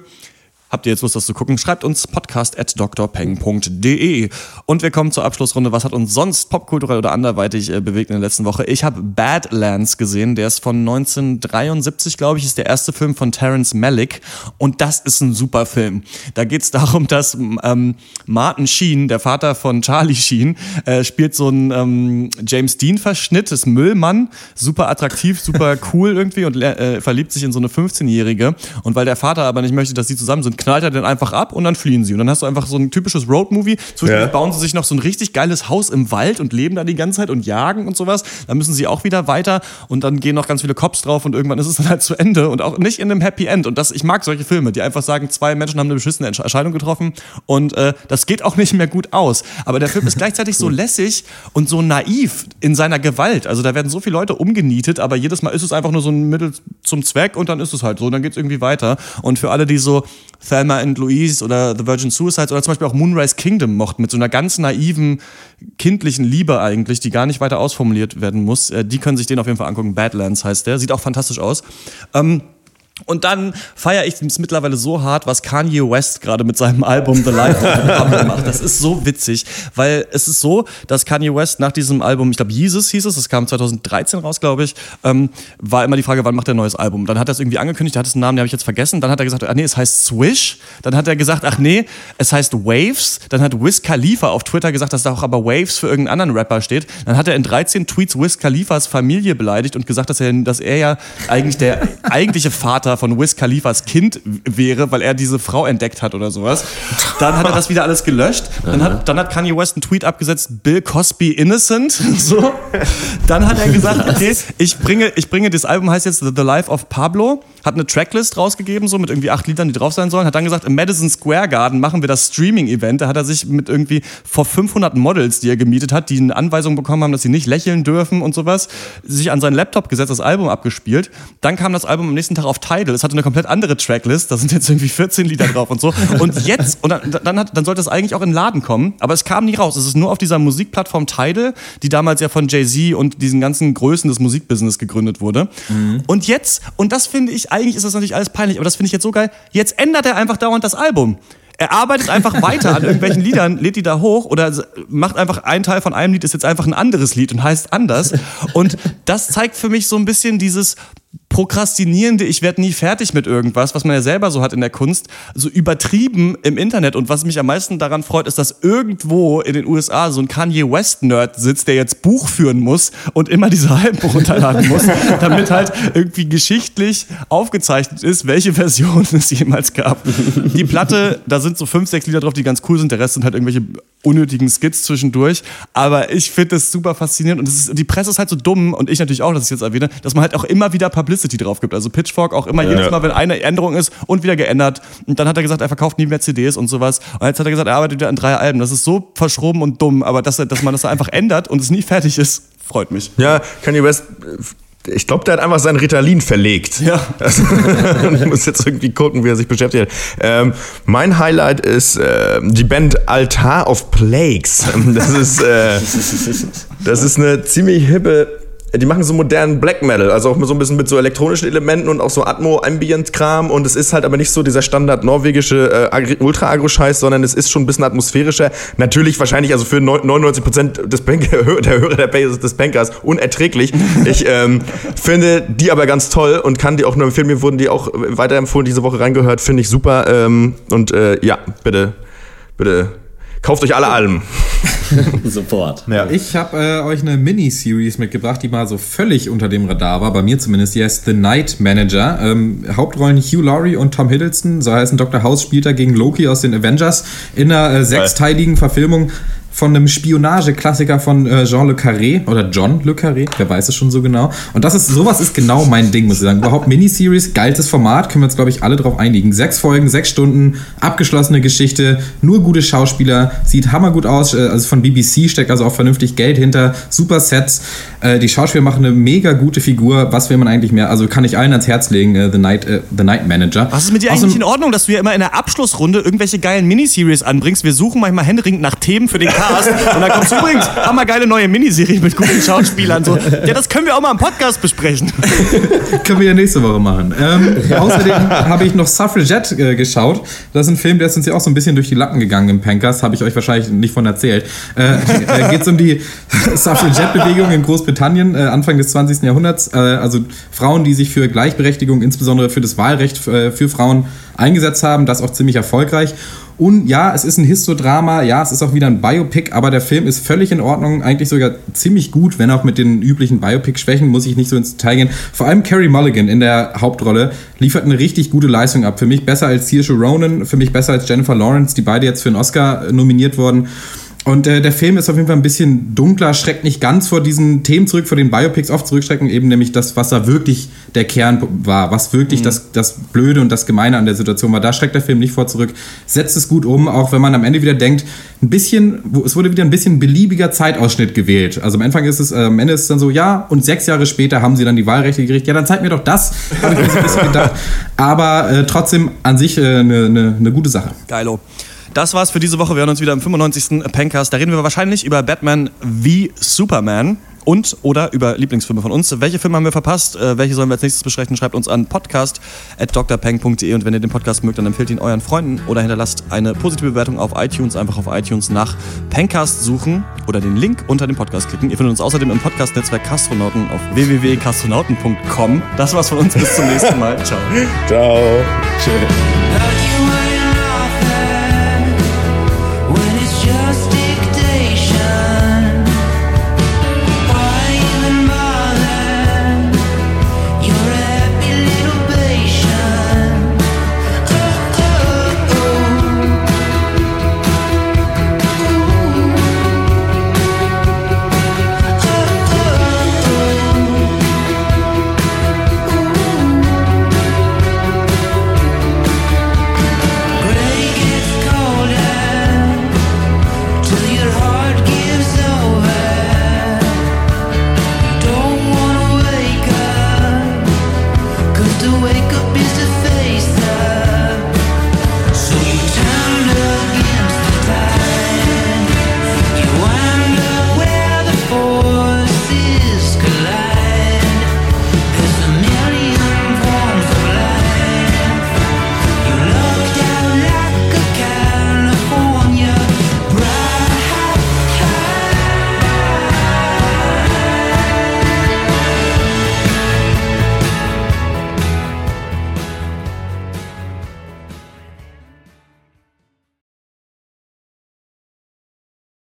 Habt ihr jetzt Lust, das zu gucken? Schreibt uns podcast at drpeng.de. Und wir kommen zur Abschlussrunde. Was hat uns sonst popkulturell oder anderweitig äh, bewegt in der letzten Woche? Ich habe Badlands gesehen. Der ist von 1973, glaube ich, ist der erste Film von Terrence Malick. Und das ist ein super Film. Da geht es <laughs> darum, dass ähm, Martin Sheen, der Vater von Charlie Sheen, äh, spielt so einen ähm, James Dean-Verschnitt, ist Müllmann, super attraktiv, super <laughs> cool irgendwie und äh, verliebt sich in so eine 15-Jährige. Und weil der Vater aber nicht möchte, dass sie zusammen sind, knallt er den einfach ab und dann fliehen sie. Und dann hast du einfach so ein typisches Roadmovie. Zwischendurch Ja. bauen sie sich noch so ein richtig geiles Haus im Wald und leben da die ganze Zeit und jagen und sowas. Dann müssen sie auch wieder weiter und dann gehen noch ganz viele Cops drauf und irgendwann ist es dann halt zu Ende und auch nicht in einem Happy End. Und das, ich mag solche Filme, die einfach sagen, zwei Menschen haben eine beschissene Entsch- Entscheidung getroffen und äh, das geht auch nicht mehr gut aus. Aber der Film ist gleichzeitig so lässig und so naiv in seiner Gewalt. Also da werden so viele Leute umgenietet, aber jedes Mal ist es einfach nur so ein Mittel zum Zweck und dann ist es halt so. Und dann geht es irgendwie weiter. Und für alle, die so Thelma and Louise oder The Virgin Suicides oder zum Beispiel auch Moonrise Kingdom mochten, mit so einer ganz naiven, kindlichen Liebe eigentlich, die gar nicht weiter ausformuliert werden muss, äh, die können sich den auf jeden Fall angucken. Badlands heißt der. Sieht auch fantastisch aus. Ähm, Und dann feiere ich es mittlerweile so hart, was Kanye West gerade mit seinem Album The Life of Pablo macht. Das ist so witzig, weil es ist so, dass Kanye West nach diesem Album, ich glaube Jesus hieß es, das kam 2013 raus, glaube ich, ähm, war immer die Frage, wann macht er ein neues Album? Dann hat er es irgendwie angekündigt, er hat es einen Namen, den habe ich jetzt vergessen. Dann hat er gesagt, ach nee, es heißt Swish. Dann hat er gesagt, ach nee, es heißt Waves. Dann hat Wiz Khalifa auf Twitter gesagt, dass da auch aber Waves für irgendeinen anderen Rapper steht. Dann hat er in 13 Tweets Wiz Khalifas Familie beleidigt und gesagt, dass er, dass er ja eigentlich der eigentliche Vater von Wiz Khalifas Kind wäre, weil er diese Frau entdeckt hat oder sowas. Dann hat er das wieder alles gelöscht. Dann hat, dann hat Kanye West einen Tweet abgesetzt, Bill Cosby innocent. <laughs> So. Dann hat er gesagt, okay, ich bringe, ich bringe, das Album heißt jetzt The Life of Pablo, hat eine Tracklist rausgegeben, so mit irgendwie acht Liedern, die drauf sein sollen, hat dann gesagt, im Madison Square Garden machen wir das Streaming-Event. Da hat er sich mit irgendwie vor 500 Models, die er gemietet hat, die eine Anweisung bekommen haben, dass sie nicht lächeln dürfen und sowas, sich an seinen Laptop gesetzt, das Album abgespielt. Dann kam das Album am nächsten Tag auf Tidal. Es hatte eine komplett andere Tracklist. Da sind jetzt irgendwie 14 Lieder drauf und so. Und <laughs> jetzt, und dann, dann, hat, dann sollte es eigentlich auch in den Laden kommen, aber es kam nie raus. Es ist nur auf dieser Musikplattform Tidal, die damals ja von Jay-Z und diesen ganzen Größen des Musikbusiness gegründet wurde. Und jetzt, und das finde ich, eigentlich ist das natürlich alles peinlich, aber das finde ich jetzt so geil, jetzt ändert er einfach dauernd das Album. Er arbeitet einfach weiter an irgendwelchen Liedern, lädt die da hoch oder macht einfach ein Teil von einem Lied ist jetzt einfach ein anderes Lied und heißt anders. Und das zeigt für mich so ein bisschen dieses prokrastinierende, ich werde nie fertig mit irgendwas, was man ja selber so hat in der Kunst, so übertrieben im Internet. Und was mich am meisten daran freut, ist, dass irgendwo in den USA so ein Kanye West-Nerd sitzt, der jetzt Buch führen muss und immer diese Alben runterladen muss, <laughs> damit halt irgendwie geschichtlich aufgezeichnet ist, welche Version <laughs> es jemals gab. Die Platte, da sind so fünf, sechs Lieder drauf, die ganz cool sind. Der Rest sind halt irgendwelche unnötigen Skits zwischendurch. Aber ich finde das super faszinierend. Und das ist, die Presse ist halt so dumm, und ich natürlich auch, dass ich jetzt erwähne, dass man halt auch immer wieder Publicity drauf gibt. Also Pitchfork auch immer Ja. jedes Mal, wenn eine Änderung ist und wieder geändert. Und dann hat er gesagt, er verkauft nie mehr CDs und sowas. Und jetzt hat er gesagt, er arbeitet wieder an drei Alben. Das ist so verschroben und dumm, aber dass, er- dass man das einfach ändert und es nie fertig ist, freut mich. Ja, Kanye West, ich glaube, der hat einfach sein Ritalin verlegt. Ja. <laughs> Also, ich muss jetzt irgendwie gucken, wie er sich beschäftigt hat. Ähm, mein Highlight ist äh, die Band Altar of Plagues. Das ist, äh, das ist eine ziemlich hippe. Die machen so modernen Black Metal, also auch so ein bisschen mit so elektronischen Elementen und auch so Atmo-Ambient-Kram. Und es ist halt aber nicht so dieser Standard norwegische äh, Ultra-Agro-Scheiß, sondern es ist schon ein bisschen atmosphärischer. Natürlich wahrscheinlich, also für neun- 99% des Bank <laughs> der Hörer des Bankers unerträglich. Ich ähm, <laughs> finde die aber ganz toll und kann die auch nur empfehlen. Mir wurden die auch weiterempfohlen, diese Woche reingehört. Finde ich super. Ähm, und äh, ja, bitte, bitte kauft euch alle Alben. <laughs> Sofort. Ich habe äh, euch eine Miniseries mitgebracht, die mal so völlig unter dem Radar war, bei mir zumindest. Die heißt The Night Manager. Ähm, Hauptrollen Hugh Laurie und Tom Hiddleston. So heißen Dr. House spielt da gegen Loki aus den Avengers in einer äh, sechsteiligen Verfilmung von einem Spionageklassiker von äh, Jean Le Carré oder John Le Carré, wer weiß es schon so genau. Und das ist, sowas ist genau mein Ding, muss ich sagen. Überhaupt Miniseries, geilstes Format, können wir uns, glaube ich, alle drauf einigen. Sechs Folgen, sechs Stunden, abgeschlossene Geschichte, nur gute Schauspieler, sieht hammergut aus, äh, also von BBC steckt also auch vernünftig Geld hinter, super Sets, äh, die Schauspieler machen eine mega gute Figur, was will man eigentlich mehr, also kann ich allen ans Herz legen, äh, The, Night, äh, The Night Manager. Was ist mit dir Außerdem- eigentlich in Ordnung, dass du ja immer in der Abschlussrunde irgendwelche geilen Miniseries anbringst? Wir suchen manchmal händeringend nach Themen für den Cast <laughs> und dann kommst du übrigens, haben wir geile neue Miniserie mit guten Schauspielern. So. Ja, das können wir auch mal im Podcast besprechen. <laughs> Können wir ja nächste Woche machen. Ähm, außerdem habe ich noch Suffragette äh, geschaut. Das ist ein Film, der ist uns ja auch so ein bisschen durch die Lappen gegangen im Pankers. Habe ich euch wahrscheinlich nicht von erzählt. Äh, da geht es um die <laughs> Suffragette-Bewegung in Großbritannien äh, Anfang des 20. Jahrhunderts. Äh, also Frauen, die sich für Gleichberechtigung, insbesondere für das Wahlrecht äh, für Frauen eingesetzt haben. Das auch ziemlich erfolgreich. Und ja, es ist ein Histodrama, ja, es ist auch wieder ein Biopic, aber der Film ist völlig in Ordnung, eigentlich sogar ziemlich gut, wenn auch mit den üblichen Biopic-Schwächen, muss ich nicht so ins Detail gehen. Vor allem Carrie Mulligan in der Hauptrolle liefert eine richtig gute Leistung ab. Für mich besser als Saoirse Ronan, für mich besser als Jennifer Lawrence, die beide jetzt für einen Oscar äh, nominiert wurden. Und äh, der Film ist auf jeden Fall ein bisschen dunkler, schreckt nicht ganz vor diesen Themen zurück, vor den Biopics oft zurückschrecken, eben nämlich das, was da wirklich der Kern war, was wirklich das, das Blöde und das Gemeine an der Situation war. Da schreckt der Film nicht vor zurück, setzt es gut um, auch wenn man am Ende wieder denkt, ein bisschen, es wurde wieder ein bisschen beliebiger Zeitausschnitt gewählt. Also am Anfang ist es, äh, am Ende ist es dann so, ja, und sechs Jahre später haben sie dann die Wahlrechte gekriegt. Ja, dann zeig mir doch das, habe ich mir so ein bisschen gedacht. Aber äh, trotzdem an sich eine äh, ne, ne gute Sache. Geilo. Das war's für diese Woche. Wir hören uns wieder im 95. Pencast. Da reden wir wahrscheinlich über Batman wie Superman. und oder über Lieblingsfilme von uns. Welche Filme haben wir verpasst? Äh, welche sollen wir als nächstes besprechen? Schreibt uns an podcast.drpeng.de und wenn ihr den Podcast mögt, dann empfehlt ihn euren Freunden oder hinterlasst eine positive Bewertung auf iTunes. Einfach auf iTunes nach Pencast suchen oder den Link unter dem Podcast klicken. Ihr findet uns außerdem im Podcast-Netzwerk Kastronauten auf www.kastronauten.com. Das war's von uns. Bis zum nächsten Mal. Ciao. <laughs> Ciao. Tschüss.